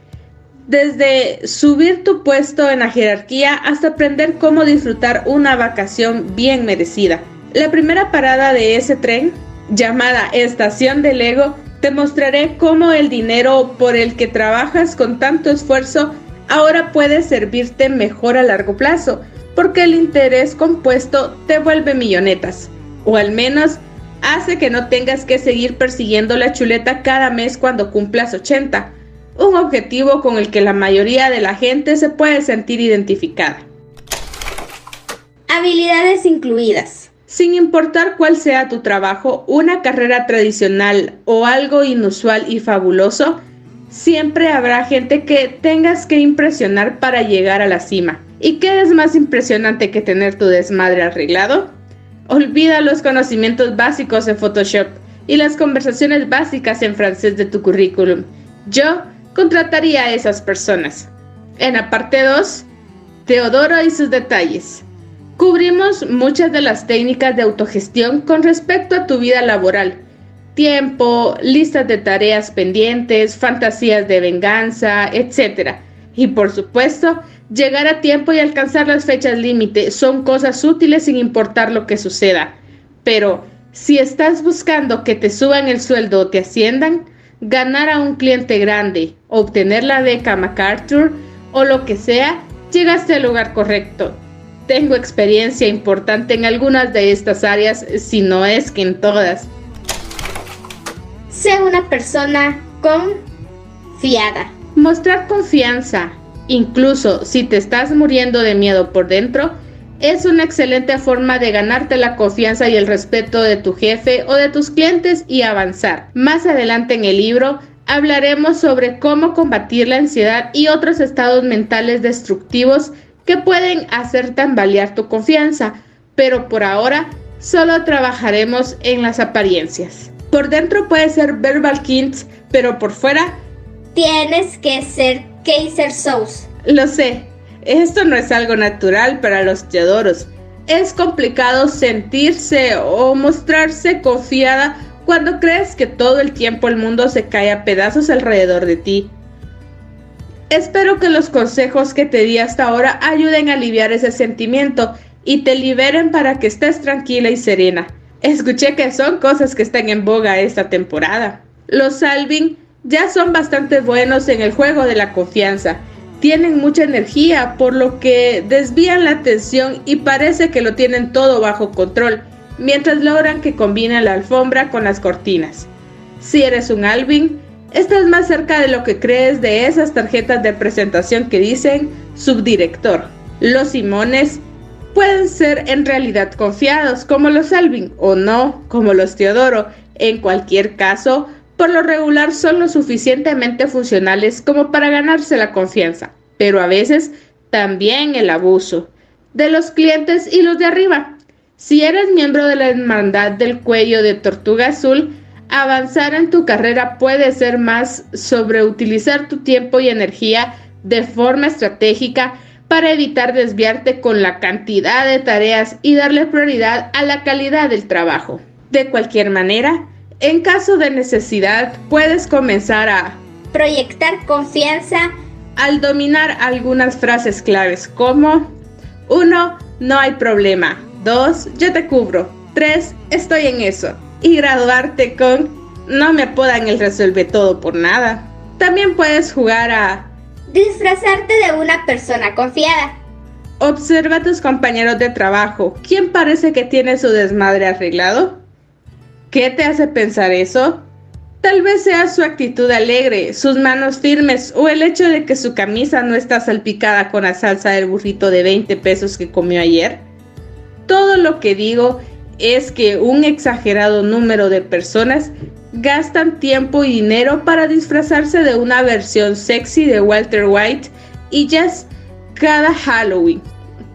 Desde subir tu puesto en la jerarquía hasta aprender cómo disfrutar una vacación bien merecida. La primera parada de ese tren, llamada Estación del Ego, te mostraré cómo el dinero por el que trabajas con tanto esfuerzo ahora puede servirte mejor a largo plazo, porque el interés compuesto te vuelve millonetas, o al menos hace que no tengas que seguir persiguiendo la chuleta cada mes cuando cumplas 80, un objetivo con el que la mayoría de la gente se puede sentir identificada. Habilidades incluidas. Sin importar cuál sea tu trabajo, una carrera tradicional o algo inusual y fabuloso, siempre habrá gente que tengas que impresionar para llegar a la cima. ¿Y qué es más impresionante que tener tu desmadre arreglado? Olvida los conocimientos básicos de Photoshop y las conversaciones básicas en francés de tu currículum. Yo contrataría a esas personas. En la parte 2, Teodoro y sus detalles. Cubrimos muchas de las técnicas de autogestión con respecto a tu vida laboral. Tiempo, listas de tareas pendientes, fantasías de venganza, etc. Y por supuesto, llegar a tiempo y alcanzar las fechas límite son cosas útiles sin importar lo que suceda. Pero si estás buscando que te suban el sueldo o te asciendan, ganar a un cliente grande, obtener la beca MacArthur o lo que sea, llegaste al lugar correcto tengo experiencia importante en algunas de estas áreas, si no es que en todas. Sé una persona confiada. Mostrar confianza, incluso si te estás muriendo de miedo por dentro, es una excelente forma de ganarte la confianza y el respeto de tu jefe o de tus clientes y avanzar. Más adelante en el libro hablaremos sobre cómo combatir la ansiedad y otros estados mentales destructivos que pueden hacer tambalear tu confianza, pero por ahora solo trabajaremos en las apariencias. Por dentro puede ser Verbal Kings, pero por fuera tienes que ser Kaiser Sauce. Lo sé, esto no es algo natural para los teodoros. Es complicado sentirse o mostrarse confiada cuando crees que todo el tiempo el mundo se cae a pedazos alrededor de ti. Espero que los consejos que te di hasta ahora ayuden a aliviar ese sentimiento y te liberen para que estés tranquila y serena. Escuché que son cosas que están en boga esta temporada. Los Alvin ya son bastante buenos en el juego de la confianza. Tienen mucha energía, por lo que desvían la atención y parece que lo tienen todo bajo control, mientras logran que combinen la alfombra con las cortinas. Si eres un Alvin, Estás más cerca de lo que crees de esas tarjetas de presentación que dicen subdirector. Los Simones pueden ser en realidad confiados como los Alvin o no como los Teodoro. En cualquier caso, por lo regular son lo suficientemente funcionales como para ganarse la confianza, pero a veces también el abuso de los clientes y los de arriba. Si eres miembro de la hermandad del cuello de tortuga azul, Avanzar en tu carrera puede ser más sobre utilizar tu tiempo y energía de forma estratégica para evitar desviarte con la cantidad de tareas y darle prioridad a la calidad del trabajo. De cualquier manera, en caso de necesidad, puedes comenzar a proyectar confianza al dominar algunas frases claves como 1. No hay problema. 2. Yo te cubro. 3. Estoy en eso. Y graduarte con No me apodan el resuelve todo por nada. También puedes jugar a Disfrazarte de una persona confiada. Observa a tus compañeros de trabajo. ¿Quién parece que tiene su desmadre arreglado? ¿Qué te hace pensar eso? Tal vez sea su actitud alegre, sus manos firmes o el hecho de que su camisa no está salpicada con la salsa del burrito de 20 pesos que comió ayer. Todo lo que digo es que un exagerado número de personas gastan tiempo y dinero para disfrazarse de una versión sexy de Walter White y Jess cada Halloween.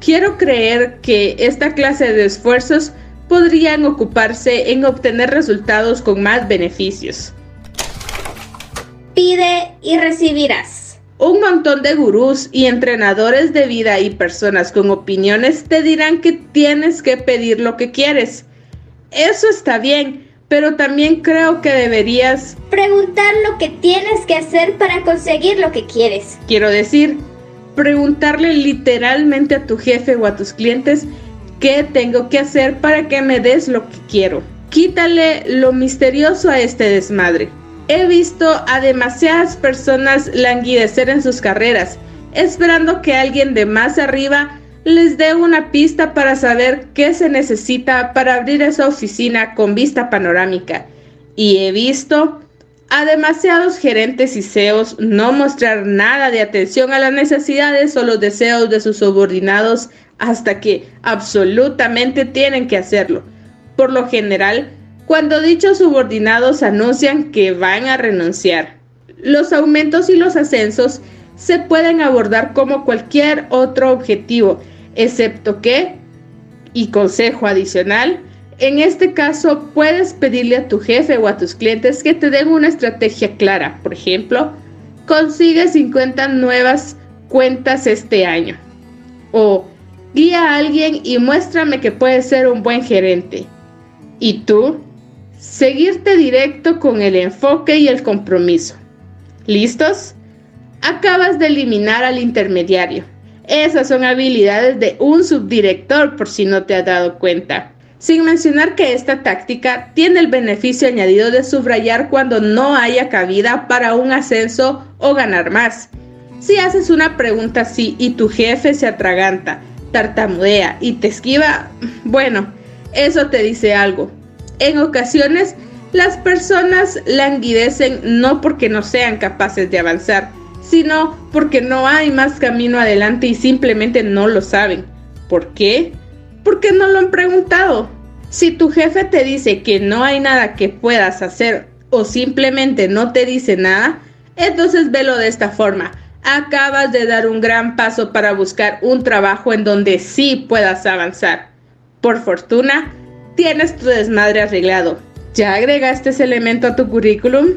Quiero creer que esta clase de esfuerzos podrían ocuparse en obtener resultados con más beneficios. Pide y recibirás. Un montón de gurús y entrenadores de vida y personas con opiniones te dirán que tienes que pedir lo que quieres. Eso está bien, pero también creo que deberías preguntar lo que tienes que hacer para conseguir lo que quieres. Quiero decir, preguntarle literalmente a tu jefe o a tus clientes qué tengo que hacer para que me des lo que quiero. Quítale lo misterioso a este desmadre. He visto a demasiadas personas languidecer en sus carreras, esperando que alguien de más arriba les dé una pista para saber qué se necesita para abrir esa oficina con vista panorámica. Y he visto a demasiados gerentes y CEOs no mostrar nada de atención a las necesidades o los deseos de sus subordinados hasta que absolutamente tienen que hacerlo. Por lo general, cuando dichos subordinados anuncian que van a renunciar. Los aumentos y los ascensos se pueden abordar como cualquier otro objetivo excepto que, y consejo adicional, en este caso puedes pedirle a tu jefe o a tus clientes que te den una estrategia clara. Por ejemplo, consigue 50 nuevas cuentas este año. O guía a alguien y muéstrame que puedes ser un buen gerente. Y tú, seguirte directo con el enfoque y el compromiso. ¿Listos? Acabas de eliminar al intermediario esas son habilidades de un subdirector por si no te has dado cuenta. Sin mencionar que esta táctica tiene el beneficio añadido de subrayar cuando no haya cabida para un ascenso o ganar más. Si haces una pregunta así y tu jefe se atraganta, tartamudea y te esquiva, bueno, eso te dice algo. En ocasiones, las personas languidecen no porque no sean capaces de avanzar, sino porque no hay más camino adelante y simplemente no lo saben. ¿Por qué? Porque no lo han preguntado. Si tu jefe te dice que no hay nada que puedas hacer o simplemente no te dice nada, entonces velo de esta forma. Acabas de dar un gran paso para buscar un trabajo en donde sí puedas avanzar. Por fortuna, tienes tu desmadre arreglado. ¿Ya agregaste ese elemento a tu currículum?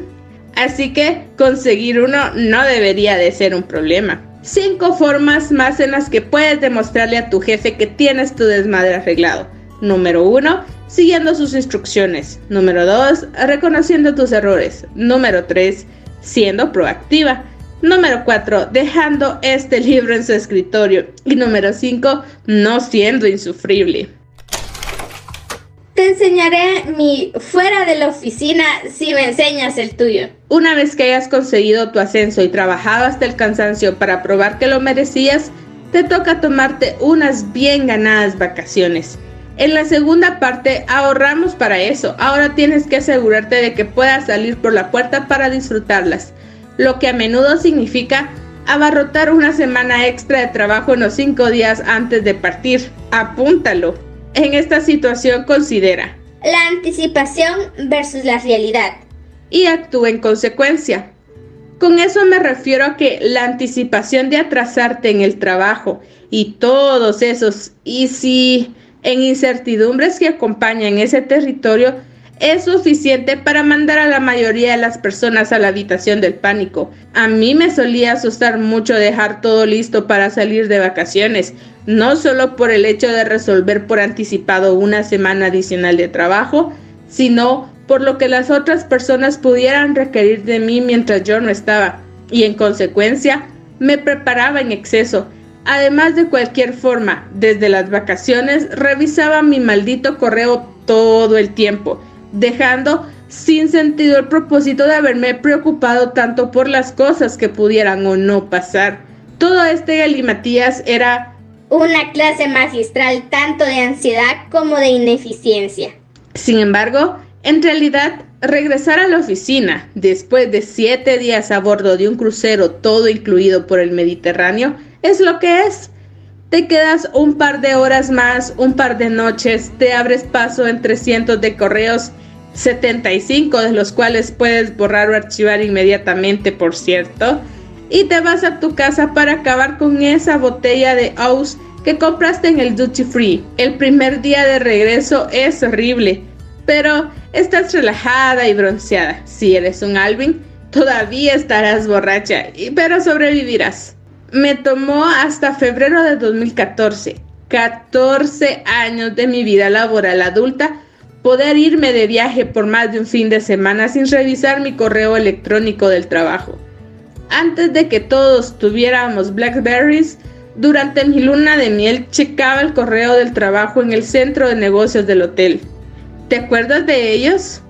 Así que conseguir uno no debería de ser un problema. Cinco formas más en las que puedes demostrarle a tu jefe que tienes tu desmadre arreglado. Número uno, siguiendo sus instrucciones. Número dos, reconociendo tus errores. Número tres, siendo proactiva. Número 4. Dejando este libro en su escritorio. Y número 5. No siendo insufrible. Te enseñaré mi fuera de la oficina si me enseñas el tuyo. Una vez que hayas conseguido tu ascenso y trabajado hasta el cansancio para probar que lo merecías, te toca tomarte unas bien ganadas vacaciones. En la segunda parte ahorramos para eso. Ahora tienes que asegurarte de que puedas salir por la puerta para disfrutarlas, lo que a menudo significa abarrotar una semana extra de trabajo en los cinco días antes de partir. Apúntalo. En esta situación considera la anticipación versus la realidad y actúa en consecuencia. Con eso me refiero a que la anticipación de atrasarte en el trabajo y todos esos y si en incertidumbres que acompañan ese territorio es suficiente para mandar a la mayoría de las personas a la habitación del pánico. A mí me solía asustar mucho dejar todo listo para salir de vacaciones, no solo por el hecho de resolver por anticipado una semana adicional de trabajo, sino por lo que las otras personas pudieran requerir de mí mientras yo no estaba, y en consecuencia me preparaba en exceso, Además de cualquier forma, desde las vacaciones revisaba mi maldito correo todo el tiempo, dejando sin sentido el propósito de haberme preocupado tanto por las cosas que pudieran o no pasar. Todo este galimatías era una clase magistral tanto de ansiedad como de ineficiencia. Sin embargo, en realidad, regresar a la oficina después de siete días a bordo de un crucero todo incluido por el Mediterráneo es lo que es. Te quedas un par de horas más, un par de noches, te abres paso en 300 de correos, 75 de los cuales puedes borrar o archivar inmediatamente, por cierto, y te vas a tu casa para acabar con esa botella de Aus que compraste en el Duty Free. El primer día de regreso es horrible, pero estás relajada y bronceada. Si eres un Alvin, todavía estarás borracha, pero sobrevivirás. Me tomó hasta febrero de 2014, 14 años de mi vida laboral adulta, poder irme de viaje por más de un fin de semana sin revisar mi correo electrónico del trabajo. Antes de que todos tuviéramos Blackberries, durante mi luna de miel checaba el correo del trabajo en el centro de negocios del hotel. ¿Te acuerdas de ellos?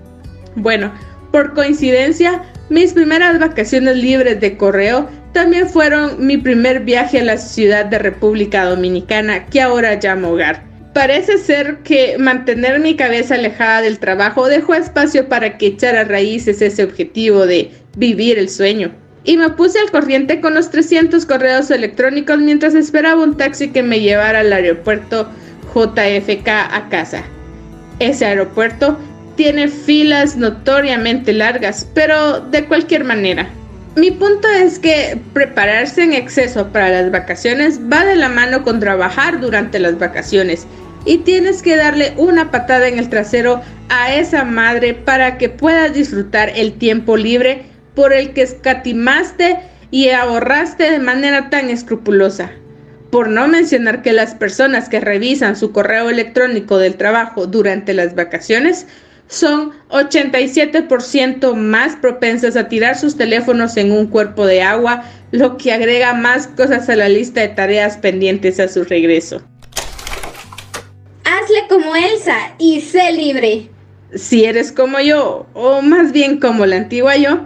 Bueno, por coincidencia, mis primeras vacaciones libres de correo también fueron mi primer viaje a la ciudad de República Dominicana, que ahora llamo hogar. Parece ser que mantener mi cabeza alejada del trabajo dejó espacio para que echara raíces ese objetivo de vivir el sueño. Y me puse al corriente con los 300 correos electrónicos mientras esperaba un taxi que me llevara al aeropuerto JFK a casa. Ese aeropuerto tiene filas notoriamente largas, pero de cualquier manera, mi punto es que prepararse en exceso para las vacaciones va de la mano con trabajar durante las vacaciones y tienes que darle una patada en el trasero a esa madre para que puedas disfrutar el tiempo libre por el que escatimaste y ahorraste de manera tan escrupulosa. Por no mencionar que las personas que revisan su correo electrónico del trabajo durante las vacaciones son 87% más propensas a tirar sus teléfonos en un cuerpo de agua, lo que agrega más cosas a la lista de tareas pendientes a su regreso. Hazle como Elsa y sé libre. Si eres como yo, o más bien como la antigua yo,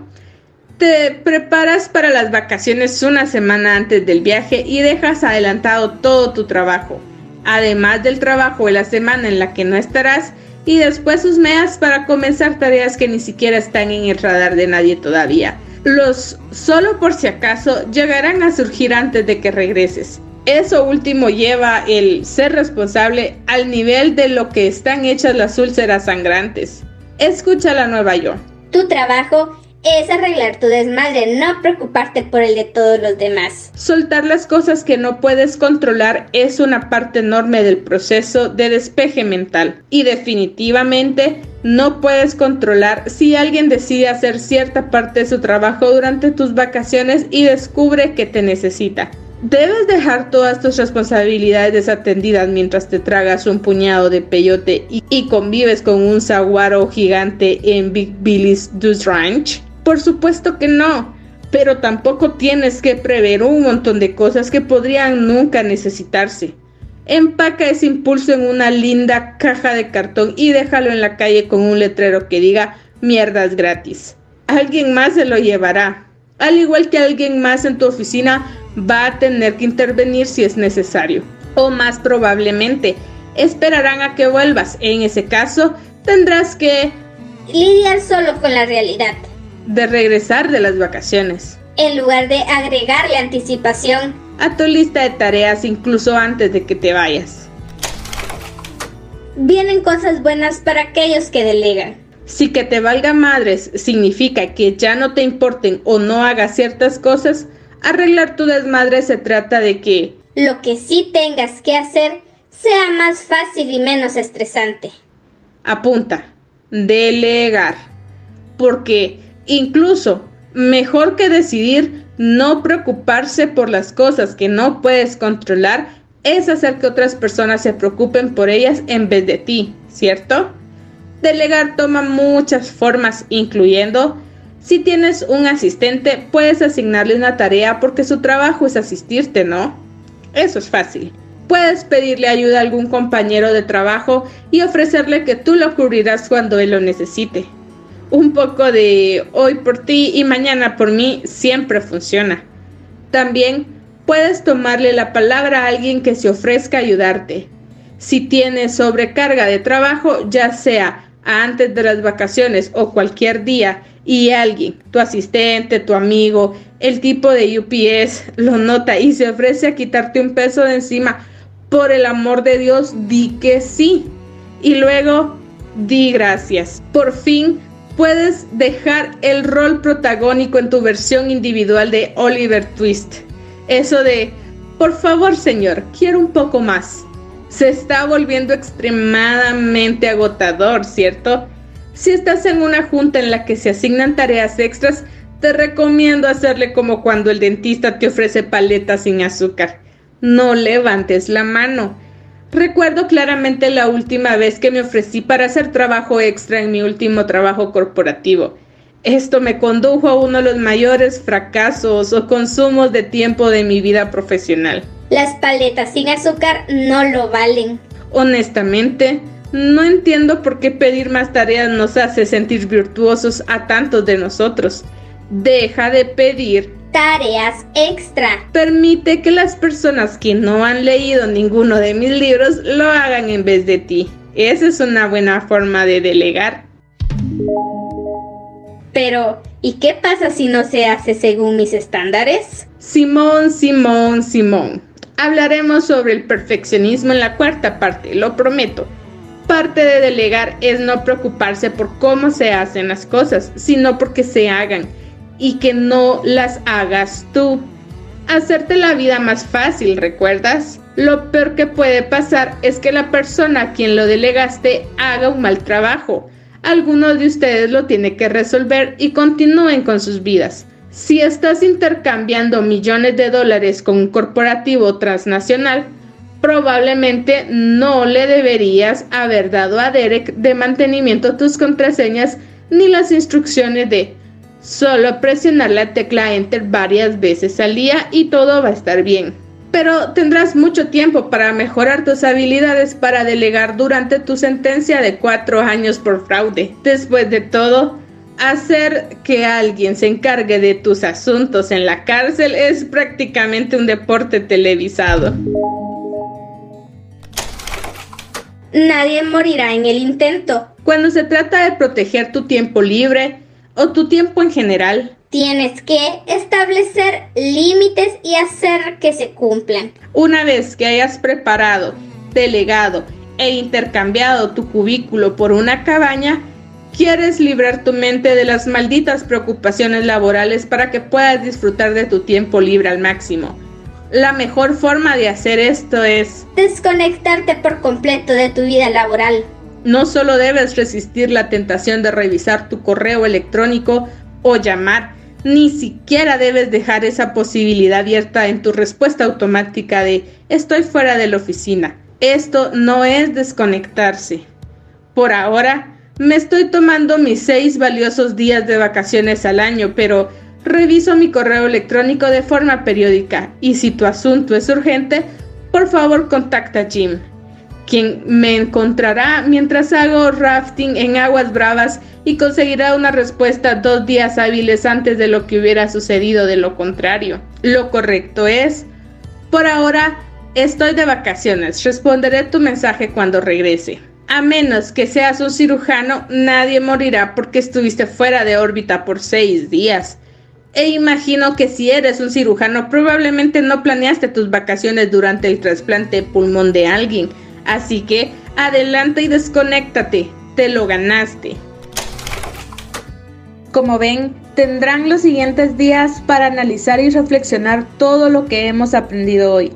te preparas para las vacaciones una semana antes del viaje y dejas adelantado todo tu trabajo, además del trabajo de la semana en la que no estarás, y después sus meas para comenzar tareas que ni siquiera están en el radar de nadie todavía. Los solo por si acaso llegarán a surgir antes de que regreses. Eso último lleva el ser responsable al nivel de lo que están hechas las úlceras sangrantes. Escucha la nueva yo. Tu trabajo es arreglar tu desmadre, no preocuparte por el de todos los demás. Soltar las cosas que no puedes controlar es una parte enorme del proceso de despeje mental y definitivamente no puedes controlar si alguien decide hacer cierta parte de su trabajo durante tus vacaciones y descubre que te necesita. Debes dejar todas tus responsabilidades desatendidas mientras te tragas un puñado de peyote y, convives con un saguaro gigante en Big Billy's Deuce Ranch. Por supuesto que no, pero tampoco tienes que prever un montón de cosas que podrían nunca necesitarse. Empaca ese impulso en una linda caja de cartón y déjalo en la calle con un letrero que diga mierdas gratis. Alguien más se lo llevará. Al igual que alguien más en tu oficina va a tener que intervenir si es necesario. O más probablemente, esperarán a que vuelvas. En ese caso, tendrás que lidiar solo con la realidad de regresar de las vacaciones. En lugar de agregarle anticipación a tu lista de tareas incluso antes de que te vayas. Vienen cosas buenas para aquellos que delegan. Si que te valga madres significa que ya no te importen o no hagas ciertas cosas, arreglar tu desmadre se trata de que lo que sí tengas que hacer sea más fácil y menos estresante. Apunta, delegar. Porque Incluso, mejor que decidir no preocuparse por las cosas que no puedes controlar es hacer que otras personas se preocupen por ellas en vez de ti, ¿cierto? Delegar toma muchas formas, incluyendo si tienes un asistente, puedes asignarle una tarea porque su trabajo es asistirte, ¿no? Eso es fácil. Puedes pedirle ayuda a algún compañero de trabajo y ofrecerle que tú lo cubrirás cuando él lo necesite. Un poco de hoy por ti y mañana por mí siempre funciona. También puedes tomarle la palabra a alguien que se ofrezca a ayudarte. Si tienes sobrecarga de trabajo, ya sea antes de las vacaciones o cualquier día, y alguien, tu asistente, tu amigo, el tipo de UPS, lo nota y se ofrece a quitarte un peso de encima, por el amor de Dios, di que sí. Y luego, di gracias. Por fin puedes dejar el rol protagónico en tu versión individual de Oliver Twist. Eso de, por favor señor, quiero un poco más. Se está volviendo extremadamente agotador, ¿cierto? Si estás en una junta en la que se asignan tareas extras, te recomiendo hacerle como cuando el dentista te ofrece paletas sin azúcar no levantes la mano. Recuerdo claramente la última vez que me ofrecí para hacer trabajo extra en mi último trabajo corporativo. Esto me condujo a uno de los mayores fracasos o consumos de tiempo de mi vida profesional. Las paletas sin azúcar no lo valen. Honestamente, no entiendo por qué pedir más tareas nos hace sentir virtuosos a tantos de nosotros. Deja de pedir tareas extra. Permite que las personas que no han leído ninguno de mis libros lo hagan en vez de ti. Esa es una buena forma de delegar. Pero, ¿y qué pasa si no se hace según mis estándares? Simón, Simón, Simón. Hablaremos sobre el perfeccionismo en la cuarta parte, lo prometo. Parte de delegar es no preocuparse por cómo se hacen las cosas, sino porque se hagan y que no las hagas tú. Hacerte la vida más fácil, ¿recuerdas? Lo peor que puede pasar es que la persona a quien lo delegaste haga un mal trabajo. Alguno de ustedes lo tiene que resolver y continúen con sus vidas. Si estás intercambiando millones de dólares con un corporativo transnacional, probablemente no le deberías haber dado a Derek de mantenimiento tus contraseñas ni las instrucciones de Solo presionar la tecla Enter varias veces al día y todo va a estar bien. Pero tendrás mucho tiempo para mejorar tus habilidades para delegar durante tu sentencia de cuatro años por fraude. Después de todo, hacer que alguien se encargue de tus asuntos en la cárcel es prácticamente un deporte televisado. Nadie morirá en el intento. Cuando se trata de proteger tu tiempo libre, o tu tiempo en general. Tienes que establecer límites y hacer que se cumplan. Una vez que hayas preparado, delegado e intercambiado tu cubículo por una cabaña, quieres librar tu mente de las malditas preocupaciones laborales para que puedas disfrutar de tu tiempo libre al máximo. La mejor forma de hacer esto es desconectarte por completo de tu vida laboral. No solo debes resistir la tentación de revisar tu correo electrónico o llamar, ni siquiera debes dejar esa posibilidad abierta en tu respuesta automática de estoy fuera de la oficina. Esto no es desconectarse. Por ahora, me estoy tomando mis seis valiosos días de vacaciones al año, pero reviso mi correo electrónico de forma periódica y si tu asunto es urgente, por favor contacta a Jim quien me encontrará mientras hago rafting en aguas bravas y conseguirá una respuesta dos días hábiles antes de lo que hubiera sucedido de lo contrario. Lo correcto es, por ahora estoy de vacaciones, responderé tu mensaje cuando regrese. A menos que seas un cirujano, nadie morirá porque estuviste fuera de órbita por seis días. E imagino que si eres un cirujano, probablemente no planeaste tus vacaciones durante el trasplante de pulmón de alguien Así que adelante y desconéctate, te lo ganaste. Como ven, tendrán los siguientes días para analizar y reflexionar todo lo que hemos aprendido hoy.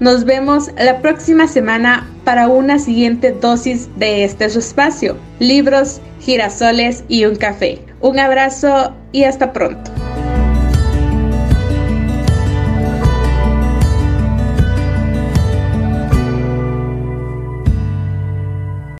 Nos vemos la próxima semana para una siguiente dosis de este espacio, libros, girasoles y un café. Un abrazo y hasta pronto.